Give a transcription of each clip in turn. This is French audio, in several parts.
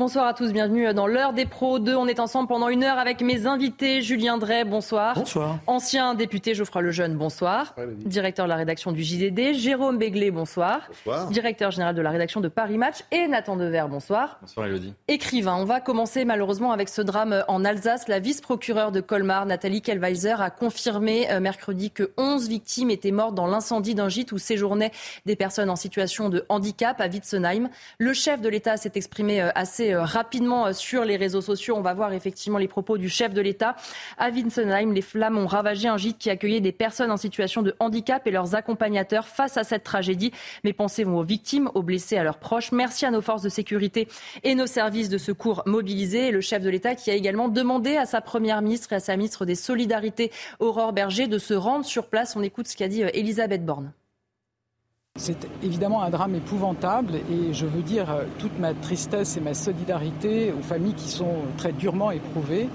Bonsoir à tous, bienvenue dans l'heure des pros 2. On est ensemble pendant une heure avec mes invités. Julien Drey, bonsoir. Bonsoir. Ancien député Geoffroy Lejeune, bonsoir. Directeur de la rédaction du JDD. Jérôme Béglé, bonsoir. Bonsoir. Directeur général de la rédaction de Paris Match. Et Nathan Dever, bonsoir. Bonsoir Elodie. Écrivain. On va commencer malheureusement avec ce drame en Alsace. La vice-procureure de Colmar, Nathalie Kellweiser, a confirmé euh, mercredi que 11 victimes étaient mortes dans l'incendie d'un gîte où séjournaient des personnes en situation de handicap à Witzenheim. Le chef de l'État s'est exprimé euh, assez euh, rapidement euh, sur les réseaux sociaux. On va voir effectivement les propos du chef de l'État. À Winsenheim, les flammes ont ravagé un gîte qui accueillait des personnes en situation de handicap et leurs accompagnateurs face à cette tragédie. Mes pensées vont aux victimes, aux blessés, à leurs proches. Merci à nos forces de sécurité et nos services de secours mobilisés. Et le chef de l'État qui a également demandé à sa première ministre et à sa ministre des Solidarités, Aurore Berger, de se rendre sur place. On écoute ce qu'a dit euh, Elisabeth Borne. C'est évidemment un drame épouvantable et je veux dire euh, toute ma tristesse et ma solidarité aux familles qui sont très durement éprouvées.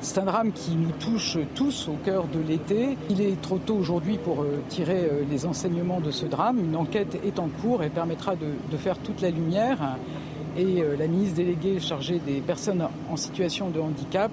C'est un drame qui nous touche tous au cœur de l'été. Il est trop tôt aujourd'hui pour euh, tirer euh, les enseignements de ce drame. Une enquête est en cours et permettra de, de faire toute la lumière. Et la ministre déléguée chargée des personnes en situation de handicap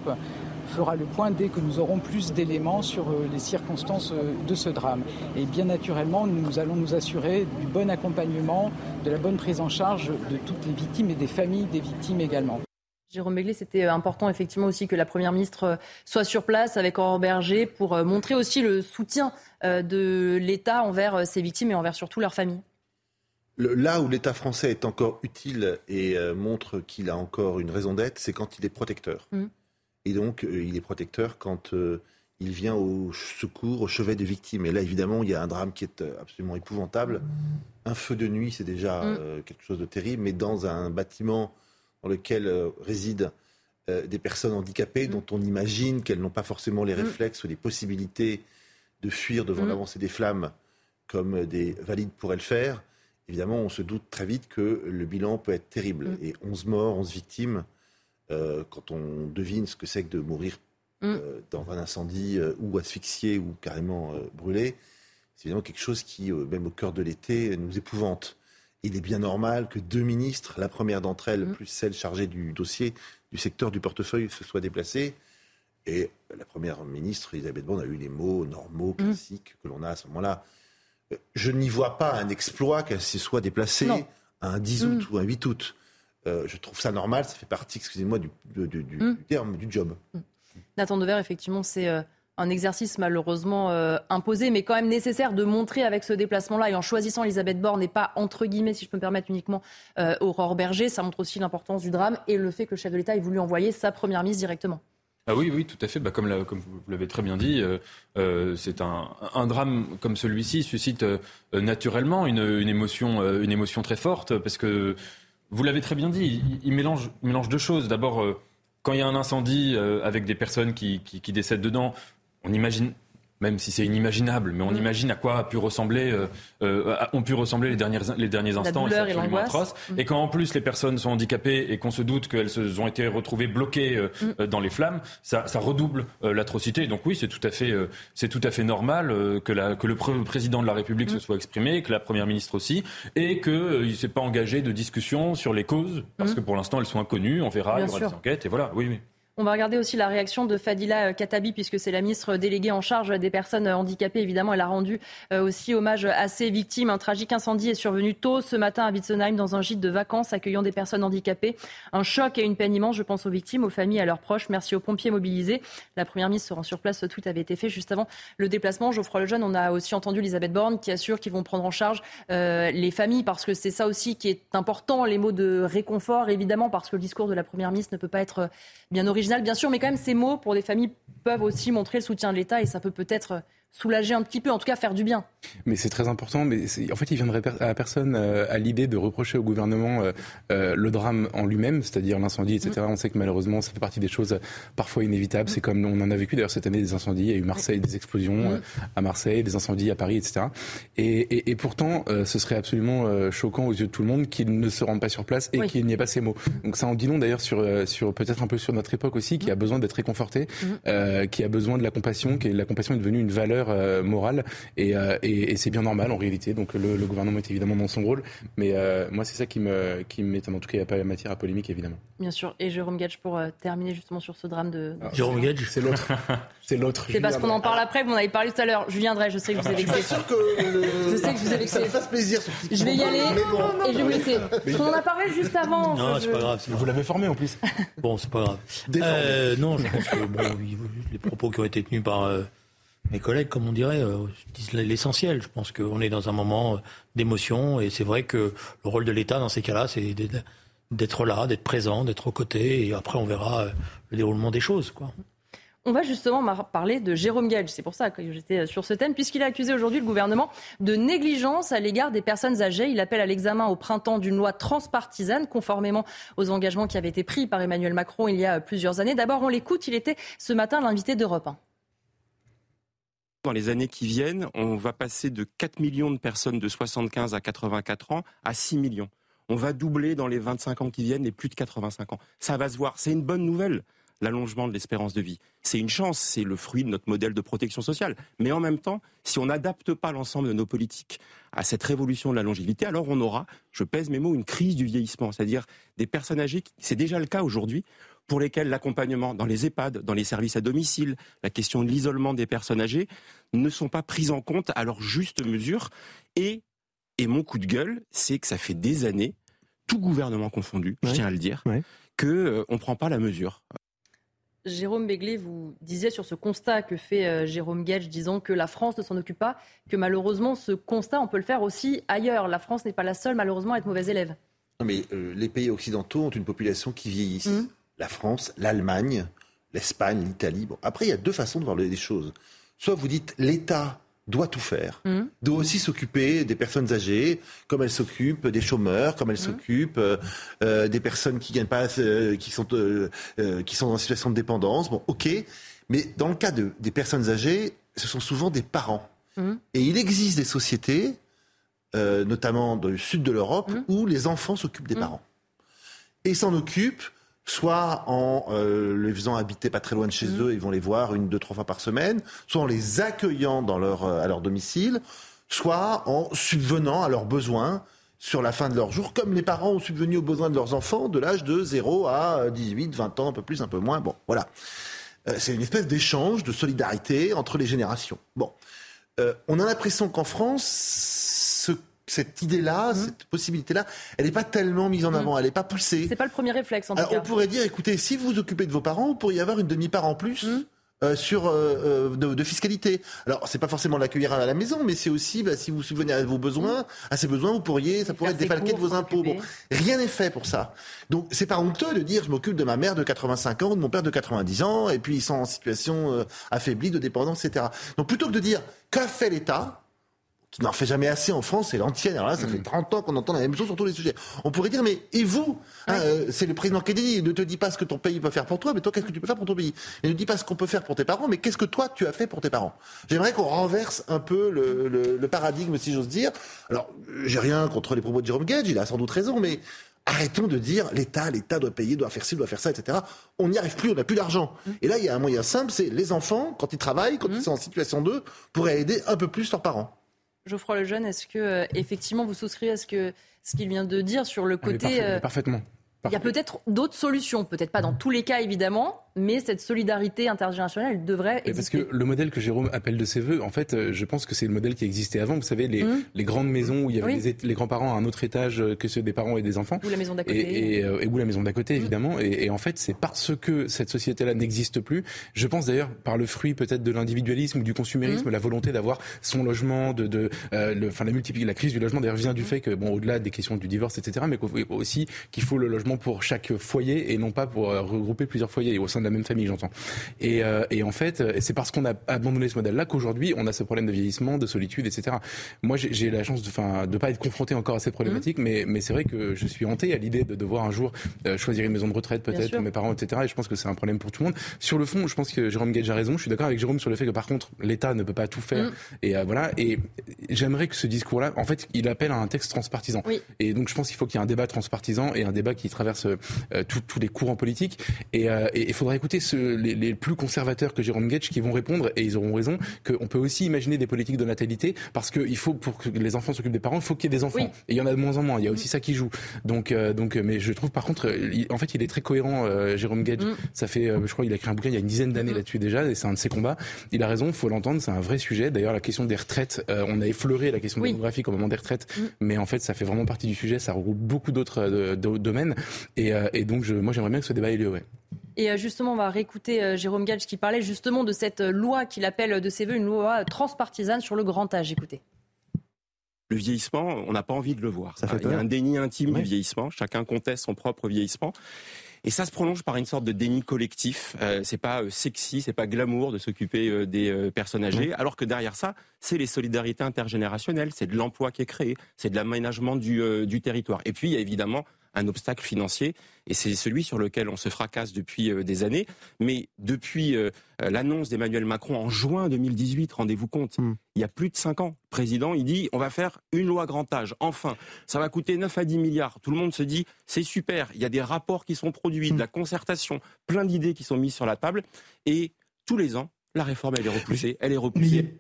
fera le point dès que nous aurons plus d'éléments sur euh, les circonstances euh, de ce drame. Et bien naturellement, nous allons nous assurer du bon accompagnement, de la bonne prise en charge de toutes les victimes et des familles des victimes également. Jérôme Béglé, c'était euh, important effectivement aussi que la Première ministre soit sur place avec Aurore Berger pour montrer aussi le soutien de l'État envers ces victimes et envers surtout leurs familles. Là où l'État français est encore utile et montre qu'il a encore une raison d'être, c'est quand il est protecteur. Mmh. Et donc, euh, il est protecteur quand euh, il vient au secours, au chevet des victimes. Et là, évidemment, il y a un drame qui est euh, absolument épouvantable. Un feu de nuit, c'est déjà mm. quelque chose de terrible, mais dans un bâtiment dans lequel résident des personnes handicapées mm. dont on imagine qu'elles n'ont pas forcément les mm. réflexes ou les possibilités de fuir devant l'avancée des flammes comme des valides pourraient le faire, évidemment, on se doute très vite que le bilan peut être terrible. Et 11 morts, 11 victimes, euh, quand on devine ce que c'est que de mourir mm. euh, dans un incendie euh, ou asphyxié ou carrément brûlé, c'est évidemment quelque chose qui, même au cœur de l'été, nous épouvante. Il est bien normal que deux ministres, la première d'entre elles, mm. plus celle chargée du dossier, du secteur du portefeuille, se soient déplacées. Et la première ministre, Elisabeth Borne, a eu les mots normaux, mm. classiques que l'on a à ce moment-là. Je n'y vois pas un exploit qu'elle se soit déplacée à un 10 août ou un 8 août. Euh, je trouve ça normal, ça fait partie, excusez-moi, du, mm. terme, du job. Mm. Nathan Dever, effectivement, c'est euh, un exercice malheureusement euh, imposé, mais quand même nécessaire de montrer avec ce déplacement-là et en choisissant Elisabeth Borne et pas, entre guillemets, si je peux me permettre, uniquement Aurore Berger, ça montre aussi l'importance du drame et le fait que le chef de l'État ait voulu envoyer sa première mise directement. Ah oui, oui, tout à fait. Bah, comme, comme, vous l'avez très bien dit, c'est un, un, drame comme celui-ci suscite naturellement une, une, émotion, une émotion très forte parce que vous l'avez très bien dit, il, mélange, deux choses. D'abord, euh, quand il y a un incendie euh, avec des personnes qui décèdent dedans, on imagine même si c'est inimaginable, mais on mm. imagine à quoi a pu ressembler, euh, euh, ont pu ressembler les, dernières, les derniers instants. La et l'angoisse. Mm. Et quand en plus les personnes sont handicapées et qu'on se doute qu'elles ont été retrouvées bloquées euh, mm. dans les flammes, ça, ça redouble l'atrocité. Donc oui, c'est tout à fait, c'est tout à fait normal que, la, que le président de la République se soit exprimé, que la première ministre aussi, et qu'il ne s'est pas engagé de discussion sur les causes, parce que pour l'instant elles sont inconnues. On verra, il y aura des enquêtes, et voilà. Oui, oui. On va regarder aussi la réaction de Fadila euh, Katabi, puisque c'est la ministre déléguée en charge des personnes handicapées. Évidemment, elle a rendu euh, aussi hommage à ses victimes. Un tragique incendie est survenu tôt ce matin à Witzenheim, dans un gîte de vacances accueillant des personnes handicapées. Un choc et une peine immense, je pense aux victimes, aux familles, à leurs proches. Merci aux pompiers mobilisés. La première ministre se rend sur place. Tout avait été fait juste avant le déplacement. Geoffroy Lejeune, on a aussi entendu Elisabeth Borne qui assure qu'ils vont prendre en charge euh, les familles, parce que c'est ça aussi qui est important, les mots de réconfort, évidemment, parce que le discours de la première ministre ne peut pas être bien original, bien sûr, mais quand même, ces mots pour des familles peuvent aussi montrer le soutien de l'État et ça peut peut-être soulager un petit peu, en tout cas faire du bien. Mais c'est très important. Mais en fait, il viendrait à personne euh, à l'idée de reprocher au gouvernement euh, euh, le drame en lui-même, c'est-à-dire l'incendie, etc. Mm. On sait que malheureusement, ça fait partie des choses parfois inévitables. Mm. C'est comme on en a vécu d'ailleurs cette année des incendies. Il y a eu Marseille, des explosions mm. à Marseille, des incendies à Paris, etc. Et, et, et pourtant, ce serait absolument choquant aux yeux de tout le monde qu'il ne se rende pas sur place et qu'il n'y ait pas ces mots. Donc ça en dit long d'ailleurs sur, sur peut-être un peu sur notre époque aussi, qui a besoin d'être réconforté, qui a besoin de la compassion, que la compassion est devenue une valeur valeurs morales et, et, c'est bien normal en réalité. Donc le, gouvernement est évidemment dans son rôle, mais moi c'est ça qui me qui m'étonne. En tout cas, il n'y a pas matière à polémique évidemment. Bien sûr. Et Jérôme Gage pour terminer justement sur ce drame de. Jérôme Gage, c'est l'autre. c'est l'autre. C'est parce qu'on en parle après. Vous en avez parlé tout à l'heure. Julien Drey, je sais que vous avez vexé. Je sais que je vous ai vexé. Ça me fasse plaisir. Ce petit je vais y aller et je vais vous laisser. On en a parlé juste avant. Non, c'est pas grave. Vous l'avez formé en plus. Bon, c'est pas grave. Euh, non, je pense que bon, les propos qui ont été tenus par euh, mes collègues, comme on dirait, euh, disent l'essentiel. Je pense qu'on est dans un moment d'émotion et c'est vrai que le rôle de l'État dans ces cas-là, c'est d'être là, d'être présent, d'être aux côtés et après on verra le déroulement des choses. On va justement parler de Jérôme Gage. C'est pour ça que j'étais sur ce thème, puisqu'il a accusé aujourd'hui le gouvernement de négligence à l'égard des personnes âgées. Il appelle à l'examen au printemps d'une loi transpartisane, conformément aux engagements qui avaient été pris par Emmanuel Macron il y a plusieurs années. D'abord, on l'écoute. Il était ce matin l'invité d'Europe 1. Dans les années qui viennent, on va passer de 4 millions de personnes de 75 à 84 ans à 6 millions. On va doubler dans les 25 ans qui viennent les plus de 85 ans. Ça va se voir. C'est une bonne nouvelle l'allongement de l'espérance de vie. C'est une chance, c'est le fruit de notre modèle de protection sociale. Mais en même temps, si on n'adapte pas l'ensemble de nos politiques à cette révolution de la longévité, alors on aura, je pèse mes mots, une crise du vieillissement, c'est-à-dire des personnes âgées, c'est déjà le cas aujourd'hui, pour lesquelles l'accompagnement dans les EHPAD, dans les services à domicile, la question de l'isolement des personnes âgées ne sont pas prises en compte à leur juste mesure. Et, et mon coup de gueule, c'est que ça fait des années, tout gouvernement confondu, je tiens à le dire, qu'on euh, ne prend pas la mesure. Jérôme Béglé, vous disiez sur ce constat que fait euh, Jérôme Gage, disant que la France ne s'en occupe pas, que malheureusement ce constat, on peut le faire aussi ailleurs. La France n'est pas la seule, malheureusement, à être mauvaise élève. Non, mais euh, les pays occidentaux ont une population qui vieillit. Mmh. La France, l'Allemagne, l'Espagne, l'Italie. Bon, après, il y a deux façons de voir les choses. Soit vous dites l'État doit tout faire, mmh. doit aussi s'occuper des personnes âgées, comme elle s'occupe des chômeurs, comme elle mmh. s'occupe euh, euh, des personnes qui gagnent pas, euh, qui sont qui sont en situation de dépendance. Bon, ok, mais dans le cas de, des personnes âgées, ce sont souvent des parents. Mmh. Et il existe des sociétés, notamment dans le sud de l'Europe, où les enfants s'occupent des parents et s'en occupent soit en euh, les faisant habiter pas très loin de chez mmh. eux, ils vont les voir une, deux, trois fois par semaine, soit en les accueillant dans leur, euh, à leur domicile, soit en subvenant à leurs besoins sur la fin de leur jour, comme les parents ont subvenu aux besoins de leurs enfants de l'âge de 0 à 18, 20 ans, un peu plus, un peu moins. Bon, voilà. Euh, c'est une espèce d'échange, de solidarité entre les générations. Bon. on a l'impression qu'en France, ce cette idée-là, mmh. cette possibilité-là, elle n'est pas tellement mise en mmh. avant, elle n'est pas poussée. C'est pas le premier réflexe en tout cas. On pourrait dire, écoutez, si vous vous occupez de vos parents, vous pourriez avoir une demi-part en plus. Mmh. Euh, sur euh, euh, de, fiscalité. Alors c'est pas forcément l'accueillir à la maison, mais c'est aussi bah, si vous subvenez à vos besoins, à ces besoins, vous pourriez, ça pourrait être défalqué de vos impôts. Bon, rien n'est fait pour ça. Donc c'est pas honteux de dire je m'occupe de ma mère de 85 ans, de mon père de 90 ans, et puis ils sont en situation affaiblie de dépendance, etc. Donc plutôt que de dire qu'a fait l'État, qui n'en fait jamais assez en France, c'est l'antienne. Alors là, ça fait 30 mm. ans qu'on entend la même chose sur tous les sujets. On pourrait dire, mais et vous hein, euh, C'est le président Kennedy, ne te dis pas ce que ton pays peut faire pour toi, mais toi, qu'est-ce que tu peux faire pour ton pays? Et ne dis pas ce qu'on peut faire pour tes parents, mais qu'est-ce que toi, tu as fait pour tes parents? J'aimerais qu'on renverse un peu le, le, paradigme, si j'ose dire. Alors, j'ai rien contre les propos de Jérôme Gage, il a sans doute raison, mais Arrêtons de dire l'État, l'État doit payer, doit faire ci, doit faire ça, etc. On n'y arrive plus, on n'a plus d'argent. Mm. Et là, il y a un moyen simple, c'est les enfants, quand ils travaillent, quand mm. ils sont en situation d'eux, pourraient aider un peu plus leurs parents. Geoffroy Lejeune, est-ce que euh, effectivement vous souscrivez à ce que ce qu'il vient de dire sur le ah, côté euh, parfaitement. Il y a peut-être d'autres solutions, peut-être pas dans tous les cas évidemment, mais cette solidarité intergénérationnelle devrait exister. Parce que le modèle que Jérôme appelle de ses voeux, en fait, euh, je pense que c'est le modèle qui existait avant. Vous savez, les, mmh. les grandes maisons où il y avait les grands-parents à un autre étage que ceux des parents et des enfants. Ou la maison d'à côté. Et, et, euh, ou la maison d'à côté, mmh. évidemment. Et, et, en fait, c'est parce que cette société-là n'existe plus, je pense d'ailleurs par le fruit peut-être de l'individualisme ou du consumérisme, mmh. la volonté d'avoir son logement, de, de euh, le, enfin la multiplication, la crise du logement d'ailleurs vient du fait que, bon, au-delà des questions du divorce, etc., mais aussi qu'il faut le logement pour chaque foyer et non pas pour regrouper plusieurs foyers au sein de la même famille, j'entends. Et, euh, et en fait, c'est parce qu'on a abandonné ce modèle-là qu'aujourd'hui, on a ce problème de vieillissement, de solitude, etc. Moi, j'ai la chance de ne pas être confronté encore à cette problématique, mmh. mais, mais c'est vrai que je suis hanté à l'idée de devoir un jour euh, choisir une maison de retraite peut-être pour mes parents, etc. Et je pense que c'est un problème pour tout le monde. Sur le fond, je pense que Jérôme Gage a raison. Je suis d'accord avec Jérôme sur le fait que par contre, l'État ne peut pas tout faire. Mmh. Et euh, voilà. Et j'aimerais que ce discours-là, en fait, il appelle à un texte transpartisan. Et donc, je pense qu'il faut qu'il y ait un débat transpartisan et un débat qui traverse tous les courants politiques. Et il faudra faudra écouter les, plus conservateurs que Jérôme Gage qui vont répondre, et ils auront raison, qu'on peut aussi imaginer des politiques de natalité, parce qu'il faut, pour que les enfants s'occupent des parents, il faut qu'il y ait des enfants. Et il y en a de moins en moins. Il y a aussi ça qui joue. Donc, euh, donc, mais je trouve par contre, en fait, il est très cohérent, euh, Jérôme Gage. Mm. Ça fait, euh, je crois, il a écrit un bouquin il y a une dizaine d'années mm. là-dessus déjà, et c'est un de ses combats. Il a raison, il faut l'entendre, c'est un vrai sujet. D'ailleurs, la question des retraites, on a effleuré la question démographique au moment des retraites, mm. mais en fait, ça fait vraiment partie du sujet. Ça regroupe beaucoup d'autres domaines. Et, et donc, je, moi, j'aimerais bien que ce débat ait lieu. Ouais. Et justement, on va réécouter Jérôme Gage qui parlait justement de cette loi qu'il appelle de ses voeux une loi transpartisane sur le grand âge. Écoutez le vieillissement, on n'a pas envie de le voir. Ça fait Il y a un déni intime du vieillissement. Chacun conteste son propre vieillissement. Et ça se prolonge par une sorte de déni collectif. Euh, c'est pas euh, sexy, c'est pas glamour de s'occuper euh, des euh, personnes âgées, alors que derrière ça, c'est les solidarités intergénérationnelles, c'est de l'emploi qui est créé, c'est de l'aménagement du, du territoire. Et puis il y a évidemment un obstacle financier, et c'est celui sur lequel on se fracasse depuis euh, des années. Mais depuis euh, l'annonce d'Emmanuel Macron en juin 2018, rendez-vous compte, hmm. il y a plus de 5 ans, le président, il dit on va faire une loi grand âge, enfin, ça va coûter 9 à 10 milliards. Tout le monde se dit c'est super, il y a des rapports qui sont produits, de la hmm. concertation, plein d'idées qui sont mises sur la table, et tous les ans, la réforme, elle est repoussée, elle est repoussée.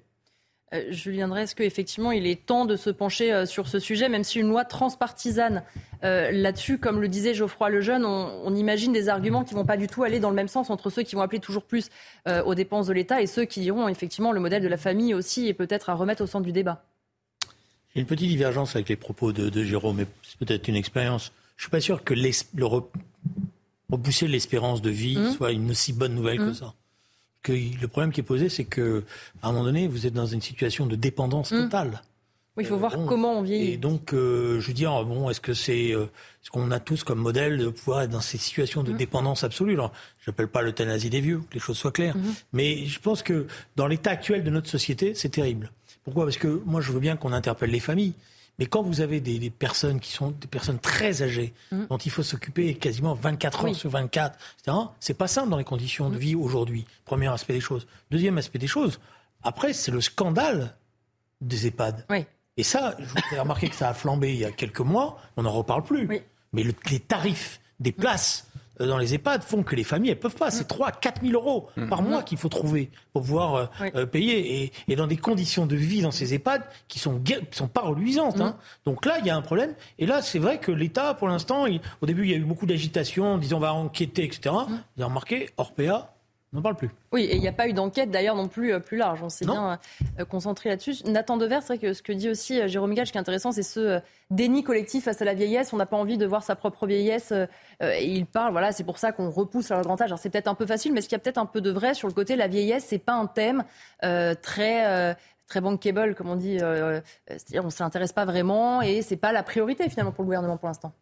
Julien Drey, est-ce qu'effectivement il est temps de se pencher euh, sur ce sujet, même si une loi transpartisane euh, là-dessus, comme le disait Geoffroy Lejeune, on, on imagine des arguments qui ne vont pas du tout aller dans le même sens entre ceux qui vont appeler toujours plus aux dépenses de l'État et ceux qui diront effectivement le modèle de la famille aussi et peut-être à remettre au centre du débat. J'ai une petite divergence avec les propos de, Jérôme, mais c'est peut-être une expérience. Je ne suis pas sûr que le repousser l'espérance de vie mmh. soit une aussi bonne nouvelle que mmh. ça que le problème qui est posé, c'est que à un moment donné, vous êtes dans une situation de dépendance mmh. totale. Oui, il faut voir comment on vit. Et donc, euh, je veux dire, bon, est-ce que c'est euh, ce qu'on a tous comme modèle de pouvoir être dans ces situations de mmh. dépendance absolue? Alors, j'appelle pas l'euthanasie des vieux, que les choses soient claires, mmh. mais je pense que dans l'état actuel de notre société, c'est terrible. Pourquoi? Parce que moi, je veux bien qu'on interpelle les familles. Mais quand vous avez des, personnes qui sont des personnes très âgées, mm. dont il faut s'occuper quasiment 24 heures sur 24, etc., c'est pas simple dans les conditions de mm. vie aujourd'hui. Premier aspect des choses. Deuxième aspect des choses, après, c'est le scandale des EHPAD. Et ça, je vous ai remarqué que ça a flambé il y a quelques mois, on n'en reparle plus. Mais les tarifs des places dans les EHPAD font que les familles, elles peuvent pas. C'est 3 4 000 euros par mois qu'il faut trouver pour pouvoir euh, euh, payer. Et, dans des conditions de vie dans ces EHPAD qui sont, sont pas reluisantes. Hein. Donc là, il y a un problème. Et là, c'est vrai que l'État, pour l'instant, au début, il y a eu beaucoup d'agitation, disant on va enquêter, etc. Vous avez remarqué, Orpea, on n'en parle plus. Oui, et il n'y a pas eu d'enquête d'ailleurs non plus euh, plus large. On s'est bien euh, concentré là-dessus. Nathan Dever, c'est vrai que ce que dit aussi euh, Jérôme Gage, qui est intéressant, c'est ce déni collectif face à la vieillesse. On n'a pas envie de voir sa propre vieillesse. et il parle, voilà, c'est pour ça qu'on repousse le grand âge. Alors c'est peut-être un peu facile, mais ce qu'il y a peut-être un peu de vrai sur le côté la vieillesse, c'est pas un thème très très bankable, comme on dit. C'est-à-dire, on ne s'intéresse pas vraiment et c'est pas la priorité finalement pour le gouvernement pour l'instant.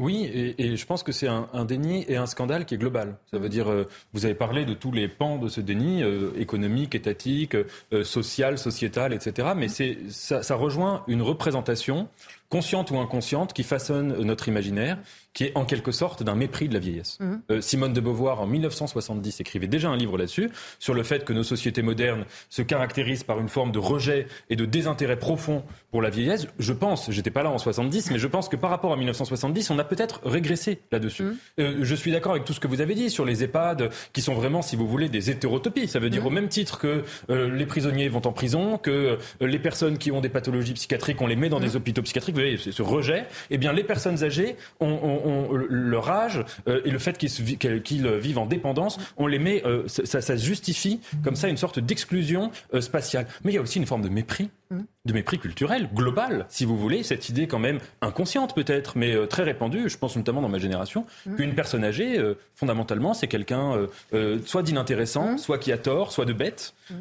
Oui, et, je pense que c'est un, déni et un scandale qui est global. Ça veut dire, euh, vous avez parlé de tous les pans de ce déni, euh, économique, étatique, euh, social, sociétal, etc. Mais c'est ça, ça rejoint une représentation consciente ou inconsciente, qui façonne notre imaginaire, qui est en quelque sorte d'un mépris de la vieillesse. Mhm. Euh, Simone de Beauvoir, en 1970, écrivait déjà un livre là-dessus, sur le fait que nos sociétés modernes se caractérisent par une forme de rejet et de désintérêt profond pour la vieillesse. Je pense, j'étais pas là en 70, mais je pense que par rapport à 1970, on a peut-être régressé là-dessus. Mhm. Euh, je suis d'accord avec tout ce que vous avez dit sur les EHPAD, qui sont vraiment, si vous voulez, des hétérotopies. Ça veut dire mhm. au même titre que euh, les prisonniers vont en prison, que les personnes qui ont des pathologies psychiatriques, on les met dans des hôpitaux psychiatriques ce rejet, eh bien, les personnes âgées ont, leur âge euh, et le fait qu'ils vivent en dépendance, on les met, euh, ça, justifie comme ça une sorte d'exclusion euh, spatiale. Mais il y a aussi une forme de mépris de mépris culturel global, si vous voulez, cette idée quand même inconsciente peut-être, mais euh, très répandue, je pense notamment dans ma génération, mmh. qu'une personne âgée, euh, fondamentalement, c'est quelqu'un euh, soit d'inintéressant, mmh. soit qui a tort, soit de bête. Mmh.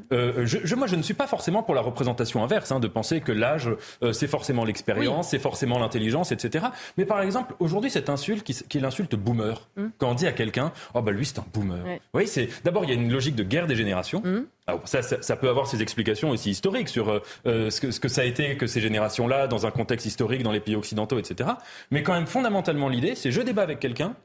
Je, moi, je ne suis pas forcément pour la représentation inverse, hein, de penser que l'âge, c'est forcément l'expérience, c'est forcément l'intelligence, etc. Mais par exemple, aujourd'hui, cette insulte qui, qui est l'insulte boomer, quand on dit à quelqu'un, oh bah lui c'est un boomer. Oui, c'est d'abord il y a une logique de guerre des générations. Alors ça, ça, peut avoir ses explications aussi historiques sur ce que ce que ça a été que ces générations-là, dans un contexte historique, dans les pays occidentaux, etc. Mais quand même, fondamentalement, l'idée, c'est je débat avec quelqu'un.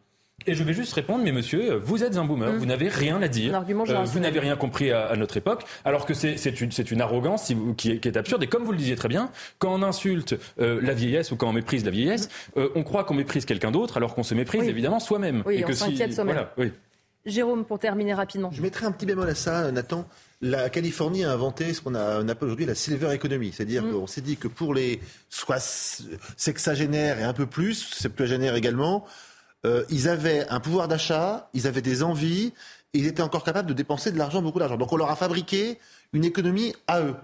Et je vais juste répondre, mais monsieur, vous êtes un boomer, mmh. vous n'avez rien à dire, euh, vous n'avez rien compris à, notre époque, alors que c'est une, une, arrogance qui, est, absurde. Et comme vous le disiez très bien, quand on insulte euh, la vieillesse ou quand on méprise la vieillesse, mmh. euh, on croit qu'on méprise quelqu'un d'autre, alors qu'on se méprise évidemment soi-même. Oui, et on s'inquiète soi-même. oui. Jérôme, pour terminer rapidement. Je mettrai un petit bémol à ça, Nathan. La Californie a inventé ce qu'on appelle aujourd'hui la silver economy. C'est-à-dire mm. qu'on s'est dit que pour les soit sexagénaires et un peu plus, septuagénaires également, euh, ils avaient un pouvoir d'achat, ils avaient des envies, et ils étaient encore capables de dépenser de l'argent, beaucoup d'argent. Donc on leur a fabriqué une économie à eux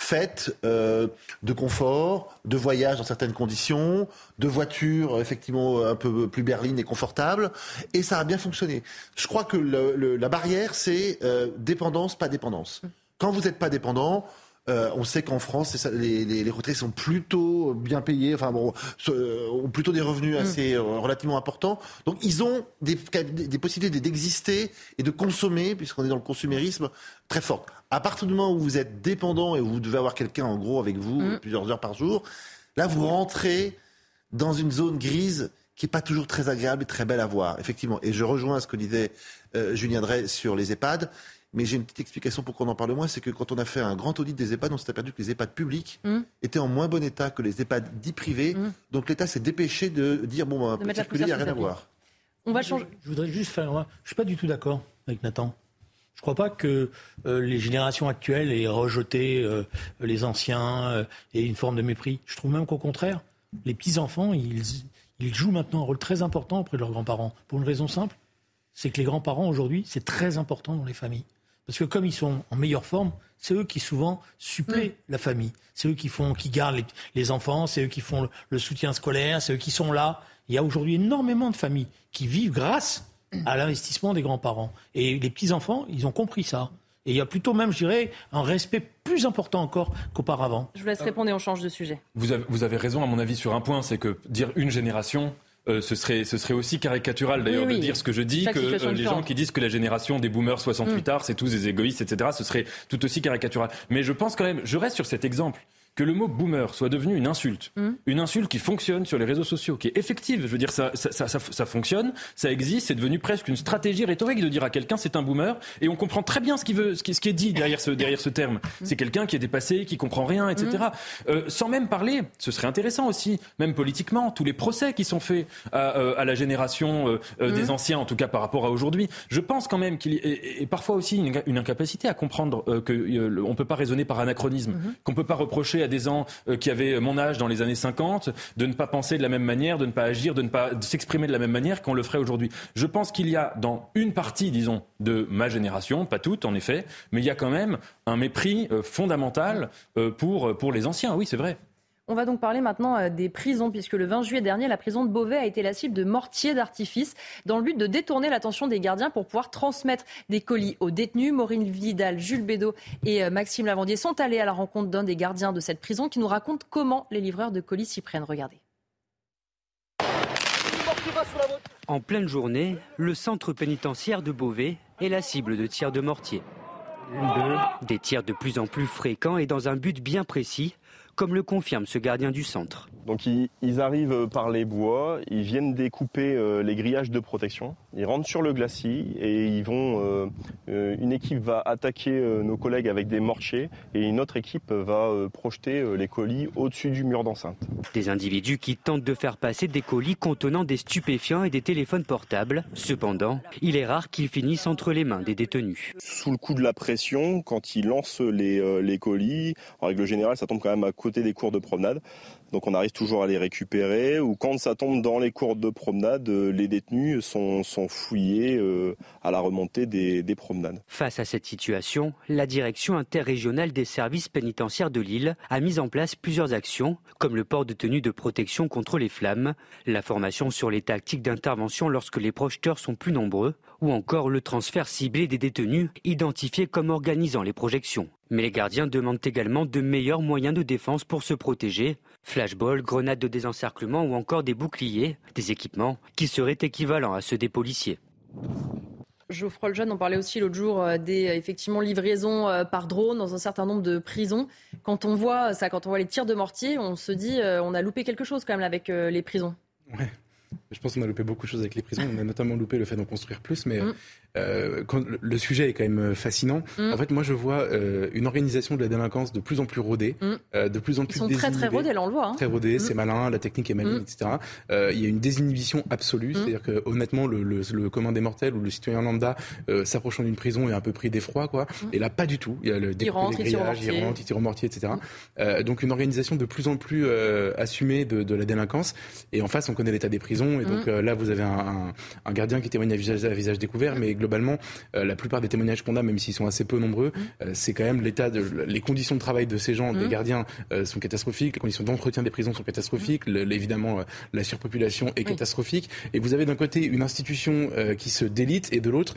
faite euh, de confort, de voyage dans certaines conditions, de voitures effectivement un peu plus berlines et confortables, et ça a bien fonctionné. Je crois que la barrière, c'est euh, dépendance, pas dépendance. Quand vous n'êtes pas dépendant, euh, on sait qu'en France, les, les, retraités sont plutôt bien payés, enfin bon, euh, ont plutôt des revenus mm. assez euh, relativement importants. Donc ils ont des, des possibilités d'exister et de consommer, puisqu'on est dans le consumérisme, très fortes. À partir du moment où vous êtes dépendant et où vous devez avoir quelqu'un en gros avec vous mm. plusieurs heures par jour, là vous rentrez dans une zone grise qui n'est pas toujours très agréable et très belle à voir, effectivement. Et je rejoins ce que disait Julien Drey sur les EHPAD. Mais j'ai une petite explication pour qu'on en parle moins, c'est que quand on a fait un grand audit des EHPAD, on s'est aperçu que les EHPAD publics mmh. étaient en moins bon état que les EHPAD dits privés. Mmh. Donc l'État s'est dépêché de dire bon, on va circuler, il n'y a rien à voir. On va changer. Je, voudrais juste faire. Je ne suis pas du tout d'accord avec Nathan. Je ne crois pas que euh, les générations actuelles aient rejeté euh, les anciens euh, et une forme de mépris. Je trouve même qu'au contraire, les petits-enfants, ils, ils jouent maintenant un rôle très important auprès de leurs grands-parents. Pour une raison simple, c'est que les grands-parents aujourd'hui, c'est très important dans les familles. Parce que comme ils sont en meilleure forme, c'est eux qui souvent suppléent mm. la famille. C'est eux qui font, qui gardent les, enfants, c'est eux qui font le, soutien scolaire, c'est eux qui sont là. Il y a aujourd'hui énormément de familles qui vivent grâce à l'investissement des grands-parents. Et les petits-enfants, ils ont compris ça. Et il y a plutôt même, je dirais, un respect plus important encore qu'auparavant. Je vous laisse répondre et on change de sujet. Vous avez, vous avez raison, à mon avis, sur un point, c'est que dire une génération, euh, ce, serait, ce serait aussi caricatural d'ailleurs de dire ce que je dis, que euh, les gens qui disent que la génération des boomers 68 mm. arts, c'est tous des égoïstes, etc., ce serait tout aussi caricatural. Mais je pense quand même, je reste sur cet exemple que le mot boomer soit devenu une insulte, hmm. une insulte qui fonctionne sur les réseaux sociaux, qui est effective. Je veux dire, ça, ça, ça, ça fonctionne, ça existe, c'est devenu presque une stratégie rhétorique de dire à quelqu'un c'est un boomer, et on comprend très bien ce qui, veut, ce qui, ce qui est dit derrière ce, derrière ce terme. Hmm. C'est quelqu'un qui est dépassé, qui comprend rien, etc. Hmm. Euh, sans même parler, ce serait intéressant aussi, même politiquement, tous les procès qui sont faits à, euh, à la génération euh, des anciens, en tout cas par rapport à aujourd'hui. Je pense quand même qu'il y a parfois aussi une, une, incapacité à comprendre qu'on ne peut pas raisonner par anachronisme, qu'on ne peut pas reprocher à des gens euh, qui avaient mon âge dans les années 50 de ne pas penser de la même manière, de ne pas agir, de ne pas s'exprimer de la même manière qu'on le ferait aujourd'hui. Je pense qu'il y a dans une partie, disons, de ma génération, pas toute en effet, mais il y a quand même un mépris euh, fondamental euh, pour, pour les anciens. Oui, c'est vrai. On va donc parler maintenant euh, des prisons, puisque le 20 juillet dernier, la prison de Beauvais a été la cible de mortiers d'artifice dans le but de détourner l'attention des gardiens pour pouvoir transmettre des colis aux détenus. Maureen Vidal, Jules Bédot et euh, Maxime Lavandier sont allés à la rencontre d'un des gardiens de cette prison qui nous raconte comment les livreurs de colis s'y prennent. Regardez. En pleine journée, le centre pénitentiaire de Beauvais est la cible de tirs de mortier. Des tirs de plus en plus fréquents et dans un but bien précis, comme le confirme ce gardien du centre. Donc ils, arrivent par les bois, ils viennent découper euh, les grillages de protection, ils rentrent sur le glacis et ils vont. Euh, euh, une équipe va attaquer nos collègues avec des mortiers et une autre équipe va projeter les colis au-dessus du mur d'enceinte. Des individus qui tentent de faire passer des colis contenant des stupéfiants et des téléphones portables. Cependant, il est rare qu'ils finissent entre les mains des détenus. Sous le coup de la pression, quand ils lancent les, les colis, en règle générale, ça tombe quand même à côté des cours de promenade. Donc on arrive toujours à les récupérer. Ou quand ça tombe dans les cours de promenade, euh, les détenus sont, fouillés euh, à la remontée des, des, promenades. Face à cette situation, la direction interrégionale des services pénitentiaires de Lille a mis en place plusieurs actions, comme le port de tenue de protection contre les flammes, la formation sur les tactiques d'intervention lorsque les projeteurs sont plus nombreux, ou encore le transfert ciblé des détenus identifiés comme organisant les projections. Mais les gardiens demandent également de meilleurs moyens de défense pour se protéger. Flashball, grenades de désencerclement ou encore des boucliers, des équipements qui seraient équivalents à ceux des policiers. Geoffroy Lejeune, on parlait aussi l'autre jour euh, des effectivement livraisons euh, par drone dans un certain nombre de prisons. Quand on voit ça, quand on voit les tirs de mortier, on se dit euh, on a loupé quelque chose quand même avec les prisons. Ouais. Je pense qu'on a loupé beaucoup de choses avec les prisons. On a notamment loupé le fait d'en construire plus. Mais mm. quand le sujet est quand même fascinant. Mm. En fait, moi, je vois une organisation de la délinquance de plus en plus rodée, mm. de plus en plus Ils sont très très rodés, là on le voit. Hein. Très rodés, c'est malin, la technique est maligne, etc. il y a une désinhibition absolue, c'est-à-dire que honnêtement, le, le, le, commun des mortels ou le citoyen lambda s'approchant d'une prison est un peu pris d'effroi, quoi. Et là, pas du tout. Il y a le il rentre, des grillages, il rentre, il tire au mortier, etc. donc une organisation de plus en plus assumée de, de la délinquance. Et en face, on connaît l'état des prisons. Et donc mm. euh, là, vous avez un, un, gardien qui témoigne à visage, à visage découvert. Mais globalement, euh, la plupart des témoignages qu'on a, même s'ils sont assez peu nombreux, mm. euh, c'est quand même l'état de les conditions de travail de ces gens, des mm. gardiens, sont catastrophiques. Les conditions d'entretien des prisons sont catastrophiques. évidemment, la surpopulation est catastrophique. Et vous avez d'un côté une institution qui se délite et de l'autre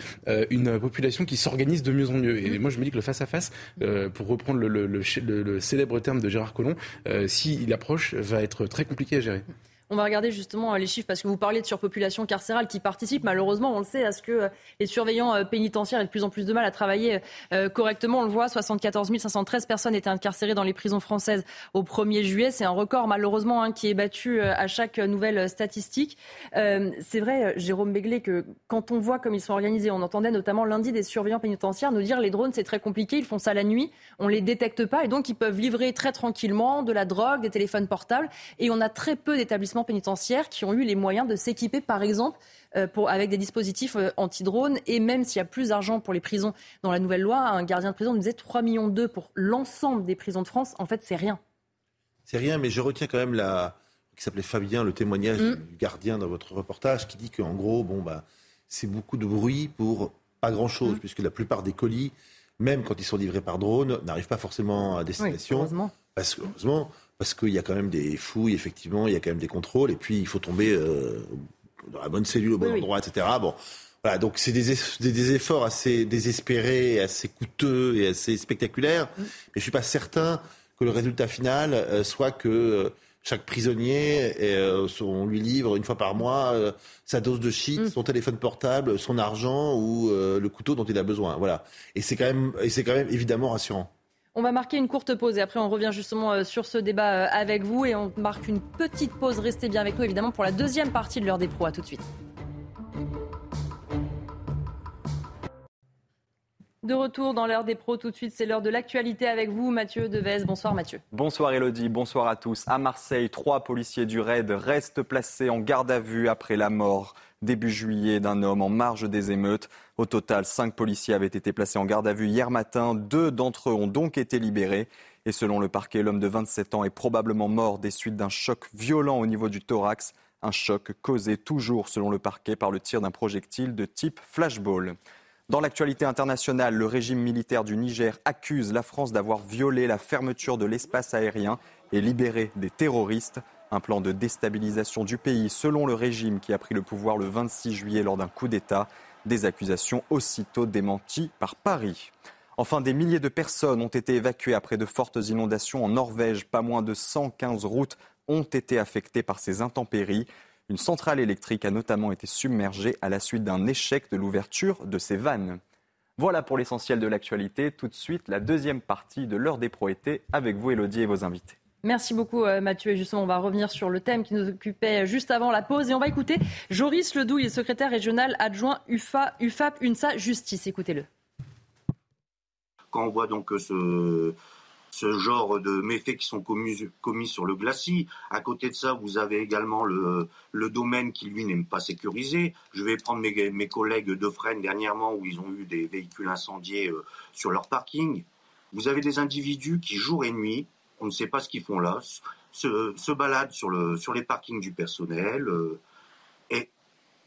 une population qui s'organise de mieux en mieux. Et moi, je me dis que le face à face, pour reprendre le, le, le, célèbre terme de Gérard Collomb, s'il approche, va être très compliqué à gérer. On va regarder justement euh, les chiffres parce que vous parlez de surpopulation carcérale qui participe malheureusement, on le sait, à ce que euh, les surveillants euh, pénitentiaires aient de plus en plus de mal à travailler correctement. On le voit, 74 513 personnes étaient incarcérées dans les prisons françaises au 1er juillet. C'est un record malheureusement hein, qui est battu à chaque nouvelle statistique. c'est vrai, Jérôme Béglé, que quand on voit comme ils sont organisés, on entendait notamment lundi des surveillants pénitentiaires nous dire les drones c'est très compliqué, ils font ça la nuit, on les détecte pas et donc ils peuvent livrer très tranquillement de la drogue, des téléphones portables et on a très peu d'établissements pénitentiaires qui ont eu les moyens de s'équiper, par exemple, euh, pour, avec des dispositifs euh, anti-drones. Et même s'il y a plus d'argent pour les prisons dans la nouvelle loi, un gardien de prison nous disait 3 millions d'euros pour l'ensemble des prisons de France. En fait, c'est rien. C'est rien, mais je retiens quand même la qui s'appelait Fabien, le témoignage mm. du gardien dans votre reportage, qui dit qu'en gros, bon, bah, c'est beaucoup de bruit pour pas grand-chose, mm. puisque la plupart des colis, même quand ils sont livrés par drone, n'arrivent pas forcément à destination. heureusement. Parce que, heureusement, parce qu'il y a quand même des fouilles, effectivement, il y a quand même des contrôles, et puis il faut tomber euh, dans la bonne cellule, au bon endroit, etc. Bon, voilà, donc c'est des, des, efforts assez désespérés, assez coûteux et assez spectaculaires, mm. mais je suis pas certain que le résultat final euh, soit que euh, chaque prisonnier, on lui livre une fois par mois sa dose de shit, mm. son téléphone portable, son argent ou le couteau dont il a besoin. Voilà. Et c'est quand même, et c'est quand même évidemment rassurant. On va marquer une courte pause et après on revient justement euh, sur ce débat euh, avec vous et on marque une petite pause. Restez bien avec nous évidemment pour la deuxième partie de l'heure des pros. À tout de suite. De retour dans l'heure des pros, tout de suite, c'est l'heure de l'actualité avec vous, Mathieu Devez. Bonsoir Mathieu. Bonsoir Elodie, bonsoir à tous. À Marseille, trois policiers du RAID restent placés en garde à vue après la mort début juillet d'un homme en marge des émeutes. Au total, cinq policiers avaient été placés en garde à vue hier matin. Deux d'entre eux ont donc été libérés. Et selon le parquet, l'homme de 27 ans est probablement mort des suites d'un choc violent au niveau du thorax. Un choc causé toujours, selon le parquet, par le tir d'un projectile de type flashball. Dans l'actualité internationale, le régime militaire du Niger accuse la France d'avoir violé la fermeture de l'espace aérien et libéré des terroristes. Un plan de déstabilisation du pays selon le régime qui a pris le pouvoir le 26 juillet lors d'un coup d'État. Des accusations aussitôt démenties par Paris. Enfin, des milliers de personnes ont été évacuées après de fortes inondations en Norvège. Pas moins de 115 routes ont été affectées par ces intempéries. Une centrale électrique a notamment été submergée à la suite d'un échec de l'ouverture de ses vannes. Voilà pour l'essentiel de l'actualité. Tout de suite, la deuxième partie de l'heure des proétés avec vous, Elodie, et vos invités. Merci beaucoup euh, Mathieu. Et justement, on va revenir sur le thème qui nous occupait juste avant la pause. Et on va écouter Joris Ledouille, secrétaire régional adjoint UFA, UFAP, UNSA Justice. Écoutez-le. Quand on voit donc ce, ce genre de méfaits qui sont commis, sur le glacis. À côté de ça, vous avez également le, le domaine qui, lui, n'est pas sécurisé. Je vais prendre mes, mes collègues de Fresnes dernièrement où ils ont eu des véhicules incendiés euh, sur leur parking. Vous avez des individus qui, jour et nuit, on ne sait pas ce qu'ils font là, se, baladent sur, le, sur les parkings du personnel euh, et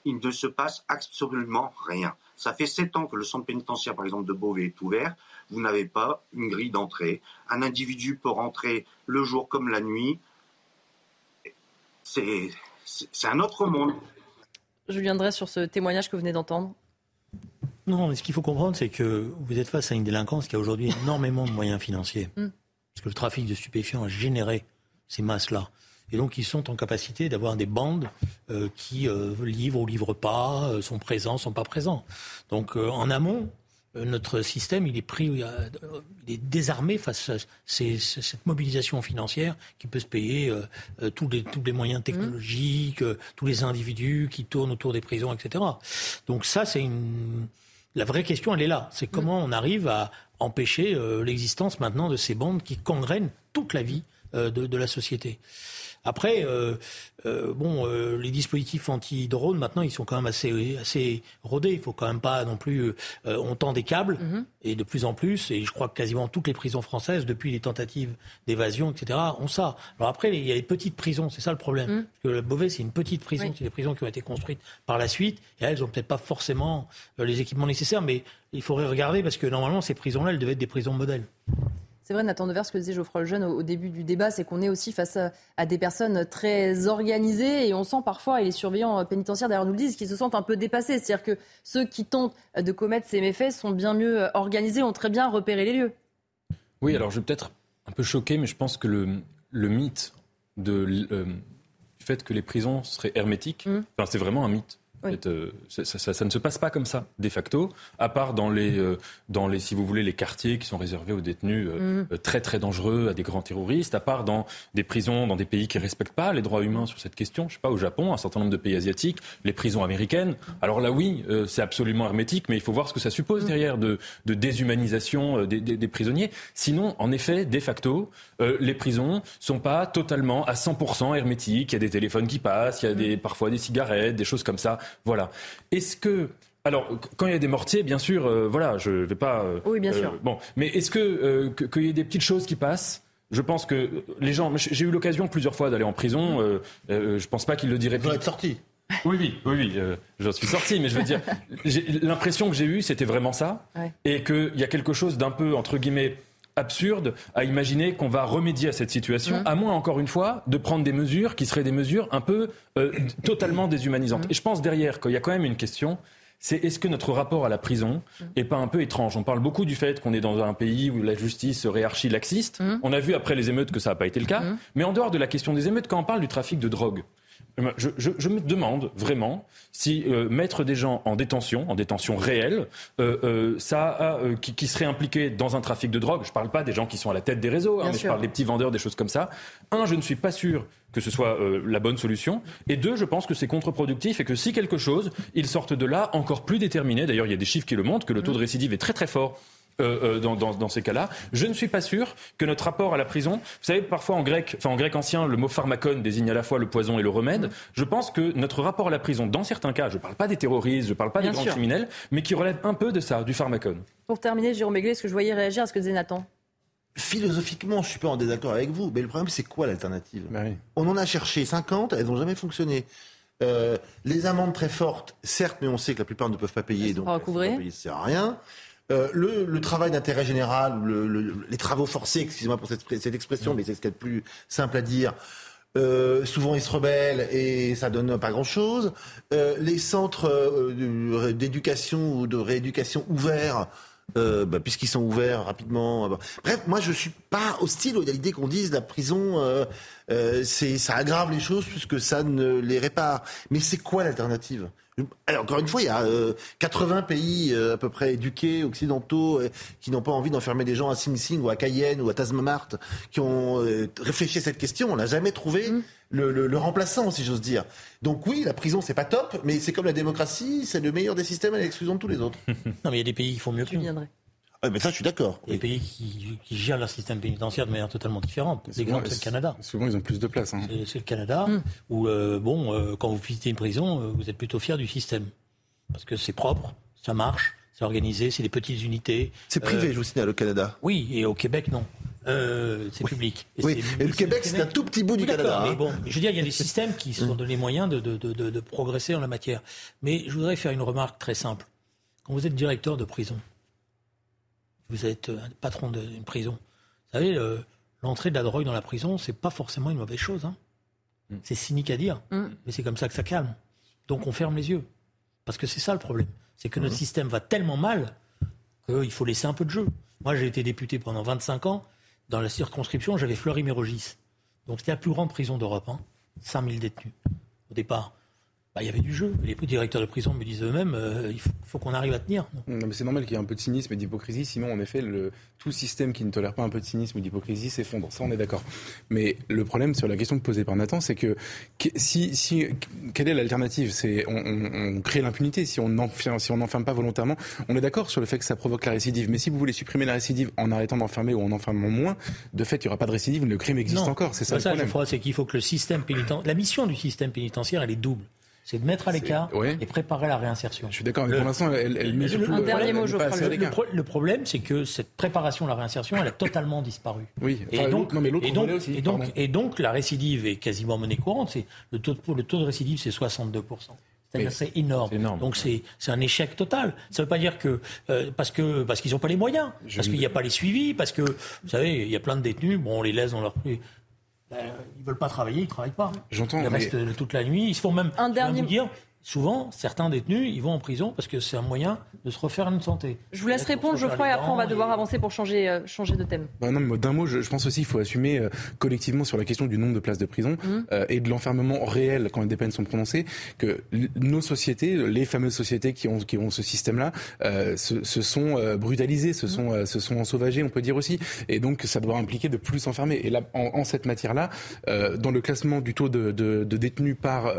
il ne se passe absolument rien. Ça fait sept ans que le centre pénitentiaire, par exemple, de Beauvais est ouvert. Vous n'avez pas une grille d'entrée. Un individu peut rentrer le jour comme la nuit. C'est un autre monde. Je viendrai sur ce témoignage que vous venez d'entendre. Non, mais ce qu'il faut comprendre, c'est que vous êtes face à une délinquance qui a aujourd'hui énormément de moyens financiers. Parce que le trafic de stupéfiants a généré ces masses-là. Et donc, ils sont en capacité d'avoir des bandes euh, qui euh, livrent ou livrent pas, euh, sont présents, sont pas présents. Donc, en amont, notre système, il est pris, il est désarmé face à cette mobilisation financière qui peut se payer tous, les, tous les moyens technologiques, tous les individus qui tournent autour des prisons, etc. Donc ça, c'est une la vraie question, elle est là. C'est comment on arrive à empêcher euh, l'existence maintenant de ces bandes qui gangrènent toute la vie euh, de, la société. Après, euh, euh, bon, euh, les dispositifs anti-drones, maintenant, ils sont quand même assez, assez rodés. Il faut quand même pas non plus... on tend des câbles, mhm. et de plus en plus, et je crois que quasiment toutes les prisons françaises, depuis les tentatives d'évasion, etc., ont ça. Alors après, il y a les petites prisons, c'est ça le problème. Mhm. Parce que le Beauvais, c'est une petite prison, c'est des prisons qui ont été construites par la suite, et elles n'ont peut-être pas forcément les équipements nécessaires, mais il faudrait regarder, parce que normalement, ces prisons-là, elles devaient être des prisons modèles. C'est vrai, Nathan Devers, ce que disait Geoffroy Lejeune au, au début du débat, c'est qu'on est aussi face à, des personnes très organisées et on sent parfois, et les surveillants pénitentiaires d'ailleurs nous le disent, qu'ils se sentent un peu dépassés. C'est-à-dire que ceux qui tentent de commettre ces méfaits sont bien mieux organisés, ont très bien repéré les lieux. Oui, alors je vais peut-être un peu choqué, mais je pense que le, le mythe de, euh, du fait que les prisons seraient hermétiques, mmh. enfin, c'est vraiment un mythe. Euh, ça, ne se passe pas comme ça, de facto, à part dans les, euh, dans les, si vous voulez, les quartiers qui sont réservés aux détenus euh, mm. très très dangereux, à des grands terroristes, à part dans des prisons, dans des pays qui ne respectent pas les droits humains sur cette question. Je sais pas, au Japon, un certain nombre de pays asiatiques, les prisons américaines. Alors là, oui, c'est absolument hermétique, mais il faut voir ce que ça suppose mm. derrière de, de déshumanisation des, des, des, prisonniers. Sinon, en effet, de facto, les prisons sont pas totalement à 100% hermétiques. Il y a des téléphones qui passent, il y a des, mm. parfois des cigarettes, des choses comme ça. Voilà. Est-ce que alors, quand il y a des mortiers, bien sûr, euh, voilà, je ne vais pas. Euh, oui, bien sûr. Euh, bon, mais est-ce que qu'il y ait des petites choses qui passent? Je pense que les gens. J'ai eu l'occasion plusieurs fois d'aller en prison. Euh, euh, je pense pas qu'ils le diraient. Vous êtes sorti. Oui, oui, oui, oui j'en suis sorti, mais je veux dire, l'impression que j'ai eue, c'était vraiment ça, et qu'il y a quelque chose d'un peu entre guillemets absurde à imaginer qu'on va remédier à cette situation, mmh. à moins encore une fois de prendre des mesures qui seraient des mesures un peu euh, totalement déshumanisantes. Mmh. Et je pense derrière qu'il y a quand même une question. C'est est-ce que notre rapport à la prison mmh. est pas un peu étrange? On parle beaucoup du fait qu'on est dans un pays où la justice serait archi-laxiste. On a vu après les émeutes que ça n'a pas été le cas. Mais en dehors de la question des émeutes, quand on parle du trafic de drogue, je, me demande vraiment si euh, mettre des gens en détention, en détention réelle, euh, euh, ça qui, serait impliqué dans un trafic de drogue. Je ne parle pas des gens qui sont à la tête des réseaux, hein, mais je parle des petits vendeurs, des choses comme ça. Un, je ne suis pas sûr que ce soit la bonne solution. Et deux, je pense que c'est contre-productif et que si quelque chose, ils sortent de là encore plus déterminés. D'ailleurs, il y a des chiffres qui le montrent que le taux de récidive est très très fort euh, euh, dans, dans, dans, ces cas-là. Je ne suis pas sûr que notre rapport à la prison, vous savez, parfois en grec, enfin en grec ancien, le mot pharmacone désigne à la fois le poison et le remède. Je pense que notre rapport à la prison, dans certains cas, je ne parle pas des terroristes, je ne parle pas des grands criminels, mais qui relève un peu de ça, du pharmacone. Pour terminer, Jérôme Maiglet, est-ce que je voyais réagir à ce que disait Nathan? Philosophiquement, je suis pas en désaccord avec vous, mais le problème, c'est quoi l'alternative? Bah On en a cherché 50, elles n'ont jamais fonctionné. Euh, les amendes très fortes, certes, mais on sait que la plupart ne peuvent pas payer, donc ça ne sert à rien. Euh, le, travail d'intérêt général, les travaux forcés, excusez-moi pour cette, expression, mais c'est ce qu'il y a de plus simple à dire. Euh, souvent ils se rebellent et ça donne pas grand-chose. Euh, les centres d'éducation ou de rééducation ouverts, bah, puisqu'ils sont ouverts rapidement. Bref, moi je suis pas hostile à l'idée qu'on dise la prison, c'est ça aggrave les choses puisque ça ne les répare. Mais c'est quoi l'alternative? Alors, encore une fois, il y a 80 euh, pays euh, à peu près éduqués, occidentaux, euh, qui n'ont pas envie d'enfermer des gens à Sing Sing ou à Cayenne ou à Tasmamart, qui ont réfléchi à cette question. On n'a jamais trouvé mm. le, remplaçant, si j'ose dire. Donc oui, la prison, c'est pas top, mais c'est comme la démocratie, c'est le meilleur des systèmes à l'exclusion de tous les autres. non, mais il y a des pays qui font mieux que nous. Ah, mais ça, je suis d'accord. Des pays qui, gèrent leur système pénitentiaire de manière totalement différente. L'exemple, c'est le Canada. Souvent, ils ont plus de place. Hein. C'est le Canada, mm. où, euh, bon, euh, quand vous visitez une prison, euh, vous êtes plutôt fier du système. Parce que c'est propre, ça marche, c'est organisé, c'est des petites unités. C'est privé, je vous signale, au Canada. Oui, et au Québec, non. c'est public. Et oui, et le Québec, c'est un tout petit bout du Canada. Mais hein. bon, je veux dire, il y a des systèmes qui se sont mm. donnés moyens de, de, de, de progresser en la matière. Mais je voudrais faire une remarque très simple. Quand vous êtes directeur de prison, vous êtes un patron d'une prison. Vous savez, l'entrée de la drogue dans la prison, c'est pas forcément une mauvaise chose. Hein. Mm. C'est cynique à dire, mm. mais c'est comme ça que ça calme. Donc on ferme les yeux. Parce que c'est ça le problème. C'est que notre mm. système va tellement mal qu'il faut laisser un peu de jeu. Moi, j'ai été député pendant 25 ans. Dans la circonscription, j'avais Fleury-Mérogis. Donc c'était la plus grande prison d'Europe. Hein. 5000 détenus au départ. Bah, il y avait du jeu. Les directeurs de prison me disent eux-mêmes, euh, il faut, qu'on arrive à tenir. Non, mais c'est normal qu'il y ait un peu de cynisme et d'hypocrisie, sinon en effet, le, tout système qui ne tolère pas un peu de cynisme ou d'hypocrisie s'effondre. Ça, on est d'accord. Mais le problème sur la question posée par Nathan, c'est que si, si, quelle est l'alternative? C'est on, on, crée l'impunité si on n'enferme si on pas volontairement. On est d'accord sur le fait que ça provoque la récidive, mais si vous voulez supprimer la récidive en arrêtant d'enfermer ou en enfermant moins, de fait, il n'y aura pas de récidive, le crime existe encore. C'est ça, le problème. C'est qu'il faut que le système pénitentiaire, la mission du système pénitentiaire, elle est double c'est de mettre à l'écart et préparer la réinsertion. Je suis d'accord, mais pour l'instant, elle, elle met le, Un dernier mot, je le, le, problème, c'est que cette préparation de la réinsertion, elle a totalement disparu. Oui, et, donc, non, mais et, donc, aussi, et, donc, et donc, la récidive est quasiment monnaie courante. C'est, le, taux de, le taux de récidive, c'est 62%. C'est-à-dire c'est énorme. énorme. Donc c'est un échec total. Ça ne veut pas dire que euh, parce que parce qu'ils n'ont pas les moyens, parce qu'il n'y a pas les suivis, parce que vous savez il y a plein de détenus, bon on les laisse dans leur ben, ils veulent pas travailler, ils travaillent pas. J'entends. Ils restent toute la nuit. Ils se font même. Un dernier. Vous dire, souvent, certains détenus, ils vont en prison parce que c'est un moyen de se refaire une santé. Je vous laisse répondre, Geoffroy, et après on va devoir avancer pour changer, euh, changer de thème. Bah non, mais d'un mot, je, pense aussi qu'il faut assumer euh, collectivement sur la question du nombre de places de prison mmh. euh, et de l'enfermement réel quand des peines sont prononcées, que nos sociétés, les fameuses sociétés qui ont, qui ont ce système-là, se, se, sont brutalisées, se, mmh. sont, se sont ensauvagées, on peut dire aussi. Et donc, ça doit impliquer de plus enfermer. Et là, en, cette matière-là, dans le classement du taux de, de, de détenus par,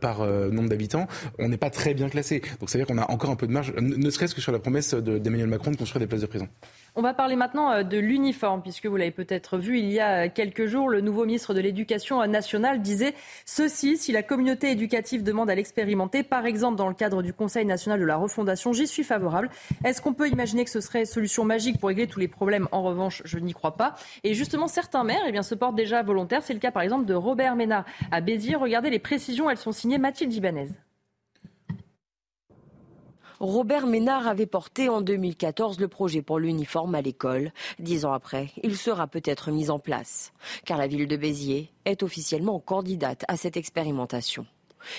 par nombre d'habitants, on n'est pas très bien classé. Donc ça veut dire qu'on a encore un peu de marge, ne serait-ce que sur la promesse d'Emmanuel Macron de construire des places de prison. On va parler maintenant euh, de l'uniforme, puisque vous l'avez peut-être vu il y a quelques jours, le nouveau ministre de l'Éducation nationale disait ceci, si la communauté éducative demande à l'expérimenter, par exemple dans le cadre du Conseil national de la refondation, j'y suis favorable. Est-ce qu'on peut imaginer que ce serait solution magique pour régler tous les problèmes? En revanche, je n'y crois pas. Et justement, certains maires eh bien, se portent déjà volontaires. C'est le cas par exemple de Robert Ménard à Béziers. Regardez les précisions, elles sont signées Mathilde Ibanez. Robert Ménard avait porté en 2014 le projet pour l'uniforme à l'école. Dix ans après, il sera peut-être mis en place, car la ville de Béziers est officiellement candidate à cette expérimentation.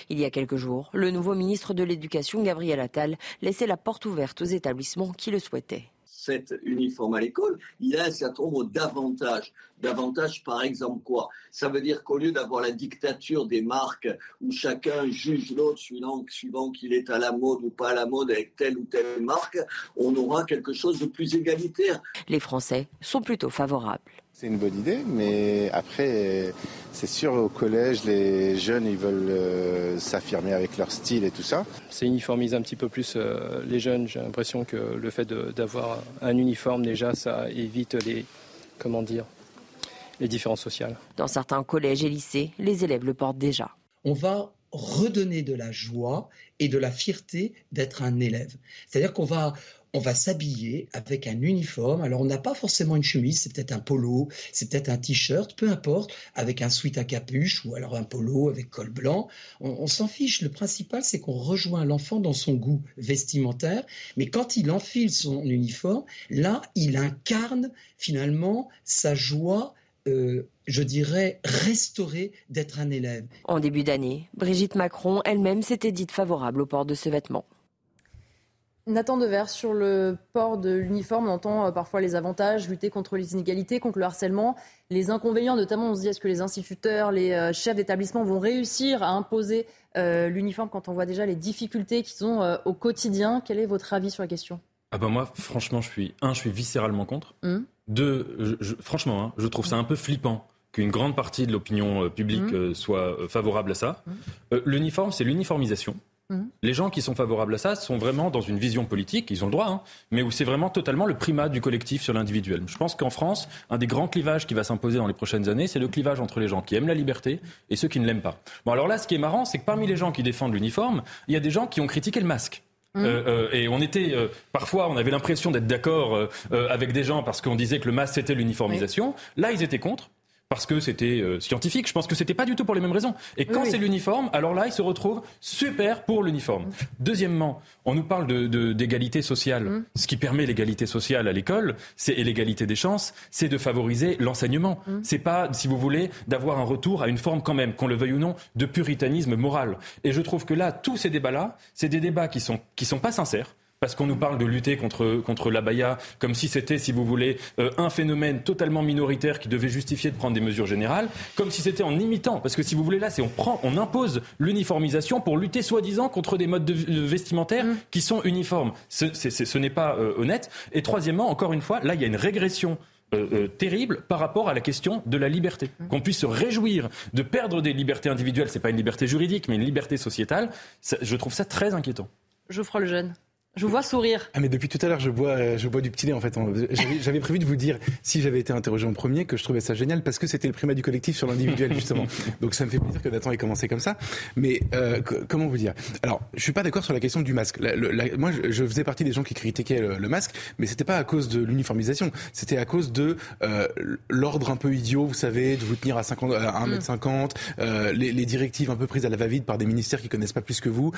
Il y a quelques jours, le nouveau ministre de l'Éducation, Gabriel Attal, laissait la porte ouverte aux établissements qui le souhaitaient cet uniforme à l'école, il a un certain nombre d'avantages. D'avantages, par exemple, quoi? Ça veut dire qu'au lieu d'avoir la dictature des marques où chacun juge l'autre suivant qu'il est à la mode ou pas à la mode avec telle ou telle marque, on aura quelque chose de plus égalitaire. Les Français sont plutôt favorables. C'est une bonne idée, mais après, c'est sûr, au collège, les jeunes, ils veulent euh, s'affirmer avec leur style et tout ça. C'est uniformise un petit peu plus euh, les jeunes. J'ai l'impression que le fait d'avoir un uniforme, déjà, ça évite les, comment dire, les différences sociales. Dans certains collèges et lycées, les élèves le portent déjà. On va redonner de la joie et de la fierté d'être un élève. C'est-à-dire qu'on va, on va s'habiller avec un uniforme. Alors on n'a pas forcément une chemise, c'est peut-être un polo, c'est peut-être un t-shirt, peu importe, avec un sweat à capuche ou alors un polo avec col blanc. On, s'en fiche. Le principal, c'est qu'on rejoint l'enfant dans son goût vestimentaire. Mais quand il enfile son uniforme, là, il incarne finalement sa joie. Euh, je dirais, restaurée d'être un élève. En début d'année, Brigitte Macron elle-même s'était dite favorable au port de ce vêtement. Nathan Devers, sur le port de l'uniforme, on entend euh, parfois les avantages, lutter contre les inégalités, contre le harcèlement. Les inconvénients, notamment, on se dit est-ce que les instituteurs, les euh, chefs d'établissement vont réussir à imposer euh, l'uniforme quand on voit déjà les difficultés qu'ils ont au quotidien? Quel est votre avis sur la question? Ah ben moi, franchement, je suis un, je suis viscéralement contre. Hum. Deux, franchement, hein, je trouve ça un peu flippant qu'une grande partie de l'opinion publique hum. soit favorable à ça. Hum. L'uniforme, c'est l'uniformisation. Mhm. Les gens qui sont favorables à ça sont vraiment dans une vision politique, ils ont le droit, hein, mais où c'est vraiment totalement le primat du collectif sur l'individuel. Je pense qu'en France, un des grands clivages qui va s'imposer dans les prochaines années, c'est le clivage entre les gens qui aiment la liberté et ceux qui ne l'aiment pas. Bon, alors là, ce qui est marrant, c'est que parmi les gens qui défendent l'uniforme, il y a des gens qui ont critiqué le masque. Mhm. Euh, euh, et on était euh, parfois, on avait l'impression d'être d'accord avec des gens parce qu'on disait que le masque c'était l'uniformisation. Là, ils étaient contre parce que c'était euh, scientifique. Je pense que c'était pas du tout pour les mêmes raisons. Et quand c'est l'uniforme, alors là, il se retrouve super pour l'uniforme. Deuxièmement, on nous parle d'égalité de, sociale. Mm. Ce qui permet l'égalité sociale à l'école, c'est et l'égalité des chances, c'est de favoriser l'enseignement. Mm. C'est pas, si vous voulez, d'avoir un retour à une forme quand même, qu'on le veuille ou non, de puritanisme moral. Et je trouve que là, tous ces débats-là, c'est des débats qui sont qui sont pas sincères parce qu'on nous parle de lutter contre, contre l'abaya, comme si c'était, si vous voulez, euh, un phénomène totalement minoritaire qui devait justifier de prendre des mesures générales, comme si c'était en imitant, parce que si vous voulez, là, c'est on prend, on impose l'uniformisation pour lutter soi-disant contre des modes de, vestimentaires mmh. qui sont uniformes. Ce, ce n'est pas euh, honnête. Et troisièmement, encore une fois, là, il y a une régression euh, euh, terrible par rapport à la question de la liberté. Mmh. Qu'on puisse se réjouir de perdre des libertés individuelles, c'est pas une liberté juridique, mais une liberté sociétale, je trouve ça très inquiétant. Geoffroy le jeune. Je vous vois sourire. Ah mais depuis tout à l'heure je bois euh, je bois du petit lait en fait. J'avais prévu de vous dire si j'avais été interrogé en premier que je trouvais ça génial parce que c'était le primat du collectif sur l'individuel justement. Donc ça me fait plaisir que Nathan ait commencé comme ça. Mais euh, comment vous dire? Alors je suis pas d'accord sur la question du masque. moi je, faisais partie des gens qui critiquaient le, masque, mais c'était pas à cause de l'uniformisation. C'était à cause de euh, l'ordre un peu idiot, vous savez, de vous tenir à 50 à 1m50, euh, les, les, directives un peu prises à la va-vite par des ministères qui connaissent pas plus que vous.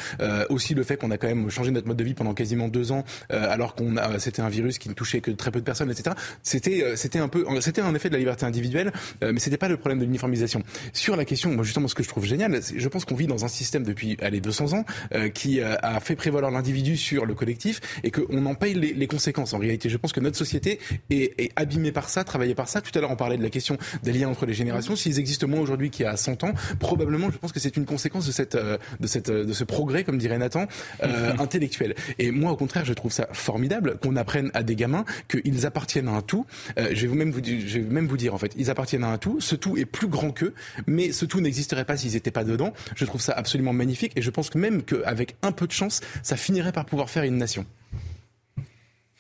Aussi le fait qu'on a quand même changé notre mode de vie pendant quasiment deux ans, euh, alors qu'on a, c'était un virus qui ne touchait que très peu de personnes, etc. C'était, euh, c'était un peu, c'était un effet de la liberté individuelle, euh, mais c'était pas le problème de l'uniformisation. Sur la question, moi justement, ce que je trouve génial, je pense qu'on vit dans un système depuis, allez, 200 ans, qui a fait prévaloir l'individu sur le collectif et qu'on en paye les, les, conséquences. En réalité, je pense que notre société est, est abîmée par ça, travaillée par ça. Tout à l'heure, on parlait de la question des liens entre les générations. S'ils existent moins aujourd'hui qu'il y a 100 ans, probablement, je pense que c'est une conséquence de cette, de cette, de ce progrès, comme dirait Nathan, intellectuel. Et moi, au contraire, je trouve ça formidable qu'on apprenne à des gamins qu'ils appartiennent à un tout. Euh, je vais même vous dire, je vais même vous dire en fait, ils appartiennent à un tout. Ce tout est plus grand qu'eux, mais ce tout n'existerait pas s'ils n'étaient pas dedans. Je trouve ça absolument magnifique et je pense que même qu'avec un peu de chance, ça finirait par pouvoir faire une nation.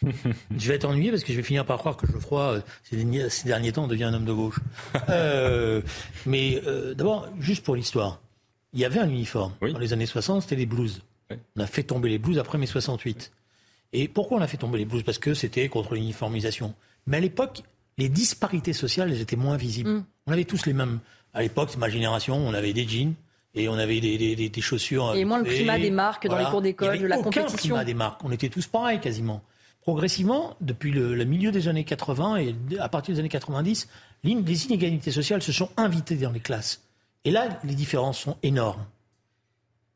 je vais être ennuyé parce que je vais finir par croire que Geoffroy, euh, ces derniers, temps, devient un homme de gauche. Euh, mais d'abord, juste pour l'histoire, il y avait un uniforme. Dans les années 60, c'était les blues. On a fait tomber les blues après mai 68. Et pourquoi on a fait tomber les blouses Parce que c'était contre l'uniformisation. Mais à l'époque, les disparités sociales, elles étaient moins visibles. Mm. On avait tous les mêmes. À l'époque, c'est ma génération, on avait des jeans et on avait des, chaussures. Et moins le climat des marques dans les cours d'école, de la aucun compétition. climat des marques. On était tous pareils quasiment. Progressivement, depuis le, milieu des années 80 et à partir des années 90, les inégalités sociales se sont invitées dans les classes. Et là, les différences sont énormes.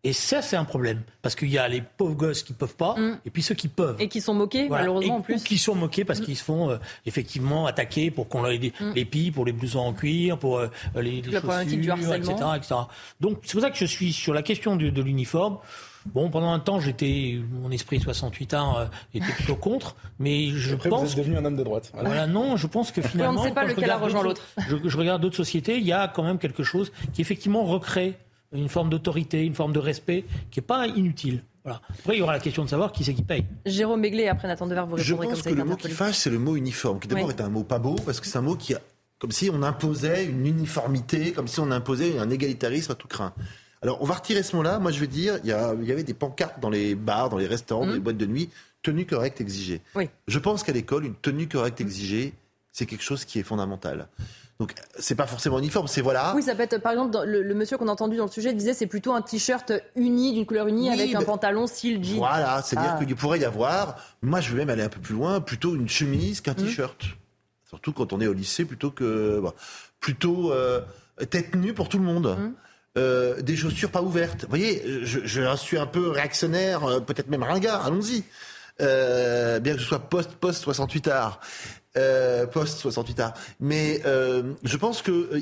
Et ça, c'est un problème. Parce qu'il y a les pauvres gosses qui peuvent pas, mm. et puis ceux qui peuvent. Et qui sont moqués, malheureusement, en plus. Ou qui sont moqués parce mm. qu'ils se font euh, effectivement attaquer pour qu'on ait des, mm. les pilles, pour les blousons en cuir, pour euh, les, les chaussures, etc., etc. Donc, c'est pour ça que je suis sur la question de, de l'uniforme. Bon, pendant un temps, j'étais, mon esprit 68 ans euh, était plutôt contre, mais je Après, pense. Vous êtes devenu un homme de droite. Voilà, non, je pense que finalement. on ne sait pas lequel a rejoint l'autre? Je, je, regarde d'autres sociétés, il y a quand même quelque chose qui effectivement recrée une forme d'autorité, une forme de respect qui n'est pas inutile. Voilà. Après, il y aura la question de savoir qui c'est qui paye. Jérôme Begley, après Nathan Dever, vous répondrez comme ça. Je pense que le mot qui fâche, c'est le mot uniforme, qui d'abord est un mot pas beau, parce que c'est un mot qui a, comme si on imposait une uniformité, comme si on imposait un égalitarisme à tout craint. Alors, on va retirer ce mot-là. Moi, je veux dire, il y, avait des pancartes dans les bars, dans les restaurants, dans les mmh. boîtes de nuit, tenue correcte exigée. Oui. Je pense qu'à l'école, une tenue correcte exigée, c'est quelque chose qui est fondamental. Donc c'est pas forcément uniforme, c'est voilà. Oui, ça peut être par exemple le, monsieur qu'on a entendu dans le sujet disait c'est plutôt un t-shirt uni d'une couleur unie avec un pantalon style jean. Voilà, c'est-à-dire ah. qu'il pourrait y avoir, moi je vais même aller un peu plus loin, plutôt une chemise qu'un mmh. t-shirt. Surtout quand on est au lycée, plutôt que plutôt euh, tête nue pour tout le monde. Mmh. Euh, des chaussures pas ouvertes. Vous voyez, je, je suis un peu réactionnaire, euh, peut-être même ringard, allons-y. bien que ce soit post-post 68 art. Euh, post 68 a Mais euh, je pense que euh,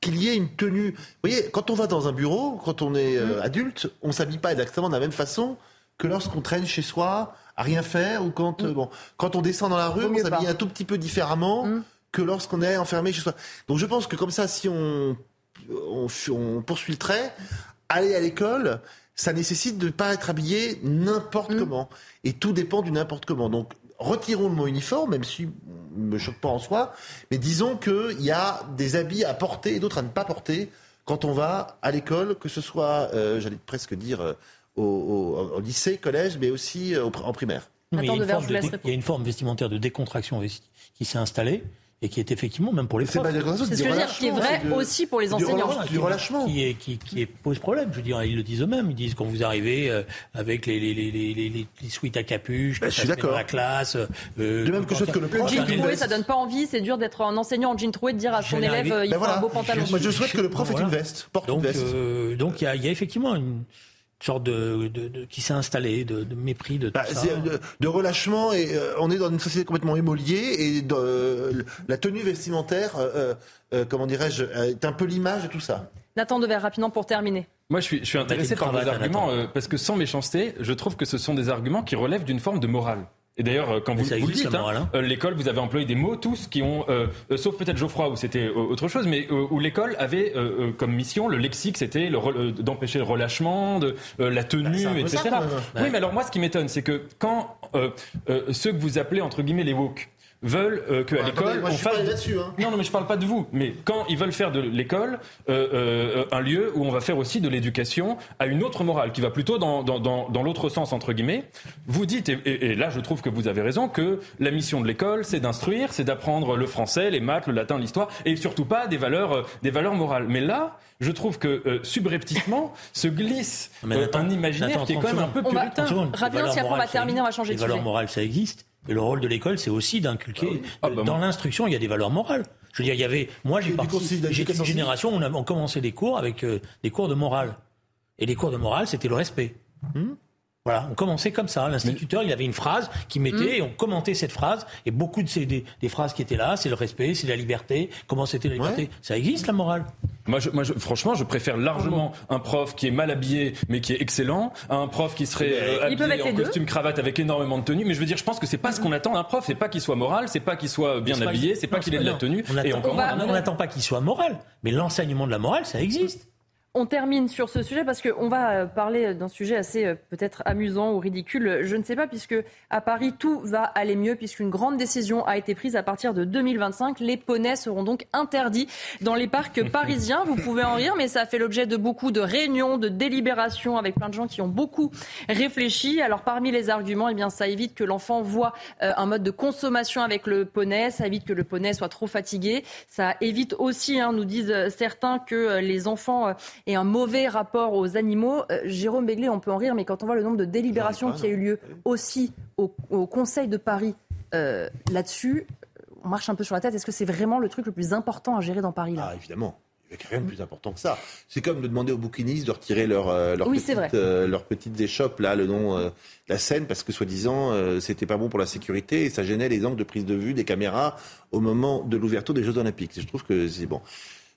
qu'il y ait une tenue. Vous voyez, quand on va dans un bureau, quand on est mm. adulte, on s'habille pas exactement de la même façon que lorsqu'on traîne chez soi à rien faire ou quand mm. bon quand on descend dans la rue, on s'habille un tout petit peu différemment mm. que lorsqu'on est enfermé chez soi. Donc je pense que comme ça, si on on, on poursuit le trait, aller à l'école, ça nécessite de ne pas être habillé n'importe comment. Et tout dépend du n'importe comment. Donc retirons le mot uniforme, même si ne me choque pas en soi, mais disons qu'il y a des habits à porter et d'autres à ne pas porter quand on va à l'école, que ce soit, euh, j'allais presque dire, euh, au, lycée, collège, mais aussi euh, en primaire. il, y a une forme vestimentaire de décontraction qui s'est installée et qui est effectivement, même pour les profs. C'est ce que je veux dire, qui est vrai aussi pour les enseignants. Du relâchement. Qui, est, qui, qui pose problème. Je veux dire, ils le disent eux-mêmes. Ils disent quand vous arrivez euh, avec les, les, les, les, les, suites à capuche, ben, je suis d'accord. la classe. Euh, de même que, chose que le prof. Le jean troué, ça donne pas envie. C'est dur d'être un enseignant en jean troué de dire à son élève, euh, il ben faut un beau pantalon. Moi, je souhaite que le prof ait une veste, porte donc, une veste. donc, il y, a, y a effectivement une sorte de, qui s'est installé, de, mépris de tout bah, ça. De, relâchement et on est dans une société complètement émoliée et la tenue vestimentaire, comment dirais-je, est un peu l'image de tout ça. Nathan Dever, rapidement pour terminer. Moi, je suis, je suis intéressé par vos arguments parce que sans méchanceté, je trouve que ce sont des arguments qui relèvent d'une forme de morale. Et d'ailleurs, euh, quand vous, vous dites, hein, hein. Euh, l'école, vous avez employé des mots tous qui ont, euh, sauf peut-être Geoffroy où c'était autre chose, mais où l'école avait comme mission le lexique, c'était d'empêcher le relâchement, de la tenue, bah, etc. oui, mais alors moi, ce qui m'étonne, c'est que quand ceux que vous appelez entre guillemets les woke veulent euh, qu'à l'école on fasse. Hein. Non, non, mais je parle pas de vous. Mais quand ils veulent faire de l'école euh, euh, un lieu où on va faire aussi de l'éducation à une autre morale qui va plutôt dans, dans, dans, dans l'autre sens entre guillemets, vous dites et, et, là je trouve que vous avez raison que la mission de l'école c'est d'instruire, c'est d'apprendre le français, les maths, le latin, l'histoire et surtout pas des valeurs euh, des valeurs morales. Mais là, je trouve que euh, subrepticement se glisse un imaginaire qui est quand même un peu puritain. Rapidement, si après on va terminer, on va changer de sujet. Les valeurs morales, ça existe. Et le rôle de l'école, c'est aussi d'inculquer. Ah ah, bah dans l'instruction, il y a des valeurs morales. Je veux dire, il y avait. Moi, j'ai J'étais une génération où on, a, on commençait des cours avec euh, des cours de morale. Et les cours de morale, c'était le respect. Hmm voilà, on commençait comme ça. L'instituteur, il avait une phrase qui mettait hmm. et on commentait cette phrase. Et beaucoup de ces des, phrases qui étaient là, c'est le respect, c'est la liberté. Comment c'était la liberté Ça existe la morale. Moi, je, moi franchement, je préfère largement un prof qui est mal habillé mais qui est excellent à un prof qui serait euh, habillé en costume cravate avec énormément de tenue. Mais je veux dire, je pense que c'est pas ce qu'on attend d'un prof. C'est pas qu'il soit moral, c'est pas qu'il soit bien habillé, c'est pas qu'il ait de la tenue. On n'attend pas qu'il soit moral, mais l'enseignement de la morale, ça existe. On termine sur ce sujet parce qu'on va euh, parler d'un sujet assez euh, peut-être amusant ou ridicule. Je ne sais pas puisque à Paris tout va aller mieux puisqu'une grande décision a été prise à partir de 2025. Les poneys seront donc interdits dans les parcs parisiens. Vous pouvez en rire, mais ça a fait l'objet de beaucoup de réunions, de délibérations avec plein de gens qui ont beaucoup réfléchi. Alors parmi les arguments, eh bien ça évite que l'enfant voit euh, un mode de consommation avec le poney, ça évite que le poney soit trop fatigué, ça évite aussi, hein, nous disent certains, que les enfants et un mauvais rapport aux animaux. Euh, Jérôme Béglé, on peut en rire, mais quand on voit le nombre de délibérations qui a eu lieu aussi au, Conseil de Paris euh, là-dessus, on marche un peu sur la tête. Est-ce que c'est vraiment le truc le plus important à gérer dans Paris là? Ah, évidemment. Il n'y a rien de plus important que ça. C'est comme de demander aux bouquinistes de retirer leur, euh, leur petites, leurs petites échoppes là, le nom de la scène, parce que soi-disant, c'était pas bon pour la sécurité et ça gênait les angles de prise de vue des caméras au moment de l'ouverture des Jeux Olympiques. Je trouve que c'est bon.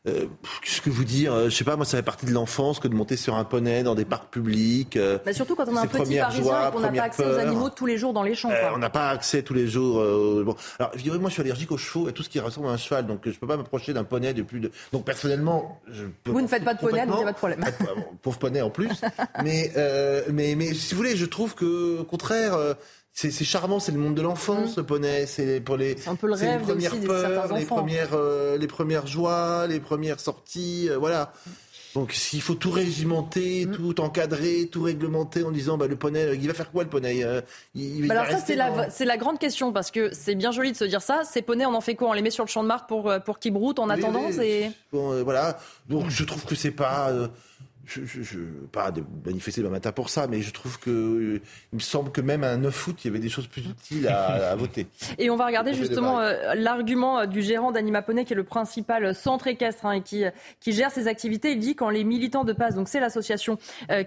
Euh, qu'est-ce que vous dire euh, Je sais pas, moi, ça fait partie de l'enfance que de monter sur un poney dans des parcs publics. Euh, bah surtout quand on a un petit parisien et qu'on n'a pas accès aux animaux tous les jours dans les champs. on n'a pas accès tous les jours. bon. Alors, je moi, je suis allergique aux chevaux et tout ce qui ressemble à un cheval, donc je peux pas m'approcher d'un poney de plus de. Donc, personnellement, je peux Vous ne faites pas de poney, donc il n'y a pas de problème. Pauvre poney en plus. mais, mais, mais, si vous voulez, je trouve que, au contraire, c'est charmant, c'est le monde de l'enfance, mmh. le poney. C'est pour les, un peu le rêve les premières peurs, les premières, euh, les premières joies, les premières sorties, euh, voilà. Donc s'il faut tout régimenter, mmh. tout encadrer, tout réglementer en disant bah, le poney, il va faire quoi le poney euh, il, bah Alors ça c'est la, c'est la grande question parce que c'est bien joli de se dire ça. Ces poneys on en fait quoi? On les met sur le champ de Mars pour pour qu'ils broutent en attendant. Bon, voilà. Donc je trouve que c'est pas je, je, je, pas de manifester le matin pour ça, mais je trouve que euh, il me semble que même à un 9 août, il y avait des choses plus utiles à, à voter. Et on va regarder justement euh, l'argument euh, du gérant d'Animaponey, qui est le principal centre équestre hein, et qui, qui gère ses activités. Il dit quand les militants de passe, donc c'est l'association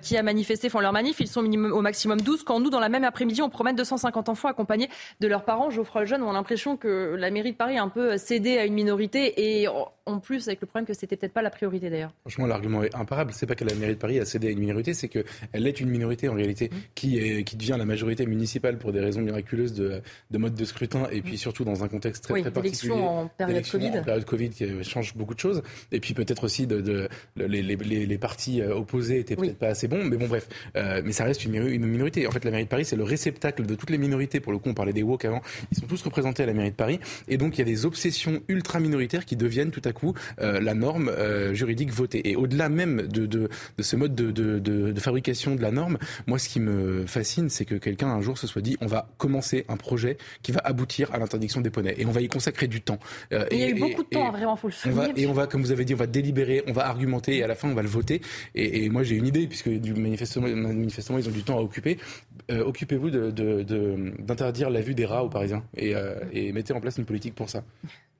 qui a manifesté, font leur manif, ils sont minimum, au maximum 12. Quand nous, dans la même après-midi, on promène 250 enfants accompagnés de leurs parents, Geoffroy Lejeune, on a l'impression que la mairie de Paris a un peu cédé à une minorité et en plus avec le problème que c'était peut-être pas la priorité d'ailleurs. Franchement, l'argument est imparable. C'est pas la mairie de Paris a cédé à une minorité, c'est qu'elle est une minorité en réalité mmh. qui, est, qui devient la majorité municipale pour des raisons miraculeuses de, de mode de scrutin et puis mmh. surtout dans un contexte très, très particulier. en période Covid. En période Covid qui change beaucoup de choses. Et puis peut-être aussi de, de, les, les, les, partis euh, opposés étaient peut-être pas assez bons. Mais bon, bref. Euh, mais ça reste une, une, minorité. En fait, la mairie de Paris, c'est le réceptacle de toutes les minorités. Pour le coup, on parlait des woke avant. Ils sont tous représentés à la mairie de Paris. Et donc, il y a des obsessions ultra minoritaires qui deviennent tout à coup euh, la norme euh, juridique votée. Et au-delà même de, de, de, ce mode de, de, fabrication de la norme, moi, ce qui me fascine, c'est que quelqu'un un jour se soit dit, on va commencer un projet qui va aboutir à l'interdiction des poneys. Et on va y consacrer du temps. Euh, il y a eu beaucoup de temps, vraiment, faut le souligner. et on va, comme vous avez dit, on va délibérer, on va argumenter, et à la fin, on va le voter. Et, moi, j'ai une idée, puisque du manifestement, manifestement, ils ont du temps à occuper. Euh, occupez-vous d'interdire la vue des rats aux Parisiens et, et mettez en place une politique pour ça.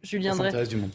Julien ça du monde.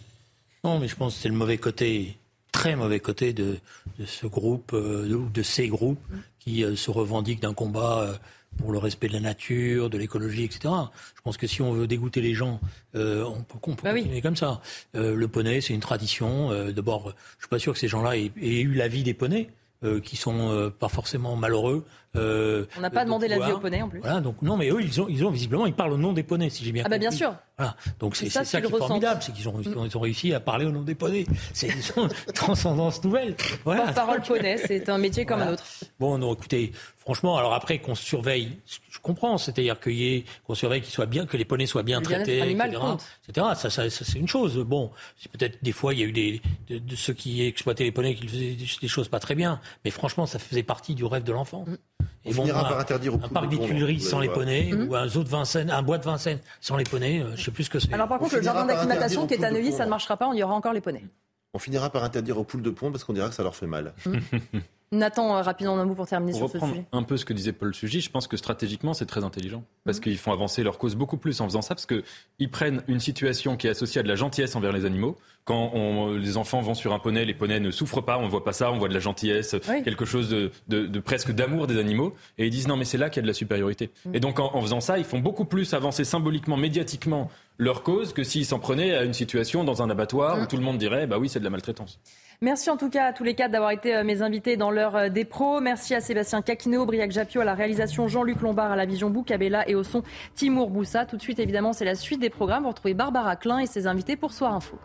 Non, mais je pense que c'est le mauvais côté très mauvais côté de, ce groupe, ou de ces groupes qui se revendiquent d'un combat pour le respect de la nature, de l'écologie, etc. Je pense que si on veut dégoûter les gens, euh, on peut, on peut bah continuer comme ça. Euh, le poney, c'est une tradition. Euh, D'abord, je suis pas sûr que ces gens-là aient, aient eu la vie des poneys. Euh, qui sont euh, pas forcément malheureux. Euh, on n'a pas demandé la vie aux poneys en plus. Voilà, donc non, mais eux, ils ont, ils ont visiblement, ils parlent au nom des poneys, si j'ai bien compris. Ah bah bien sûr. Voilà, donc c'est ça, ça qui est formidable, c'est qu'ils ont, ils ont réussi à parler au nom des poneys. C'est une transcendance nouvelle. Voilà. Parole poney, c'est un métier comme un autre. Bon, non, écoutez, franchement, alors après qu'on surveille, je comprends, c'est-à-dire qu'on surveille qu'ils soient bien, que les poneys soient bien traités, etc., Ça, ça, c'est une chose. Bon, peut-être des fois il y a eu des de, ceux qui exploitaient les poneys qui faisaient des choses pas très bien, mais franchement, ça faisait partie du rêve de l'enfant. Mm. Et bon, finira par interdire un parc des Tuileries sans les poneys, mm. ou un zoo de Vincennes, un bois de Vincennes sans les poneys, euh, je sais plus ce que c'est. Alors par contre, le jardin d'acclimatation qui est à Neuilly, ça ne marchera pas, on y aura encore les poneys. On finira par interdire aux poules de pont parce qu'on dira que ça leur fait mal. Mm. Nathan, euh, rapidement un mot pour terminer sur ce sujet. un peu ce que disait Paul Sugy, je pense que stratégiquement, c'est très intelligent. Parce mhm. qu'ils font avancer leur cause beaucoup plus en faisant ça, parce qu'ils prennent une situation qui est associée à de la gentillesse envers les animaux. Quand on, les enfants vont sur un poney, les poneys ne souffrent pas, on ne voit pas ça, on voit de la gentillesse, quelque chose de, de, presque d'amour des animaux. Et ils disent non, mais c'est là qu'il y a de la supériorité. Mhm. Et donc en, en faisant ça, ils font beaucoup plus avancer symboliquement, médiatiquement leur cause que s'ils s'en prenaient à une situation dans un abattoir où mhm. tout le monde dirait bah oui, c'est de la maltraitance. Merci en tout cas à tous les quatre d'avoir été euh, mes invités dans l'heure euh, des pros. Merci à Sébastien Caquino, Briac Japio à la réalisation, Jean-Luc Lombard à la vision Boukabella et au son Timour Boussa. Tout de suite, évidemment, c'est la suite des programmes. Vous retrouvez Barbara Klein et ses invités pour Soir Info.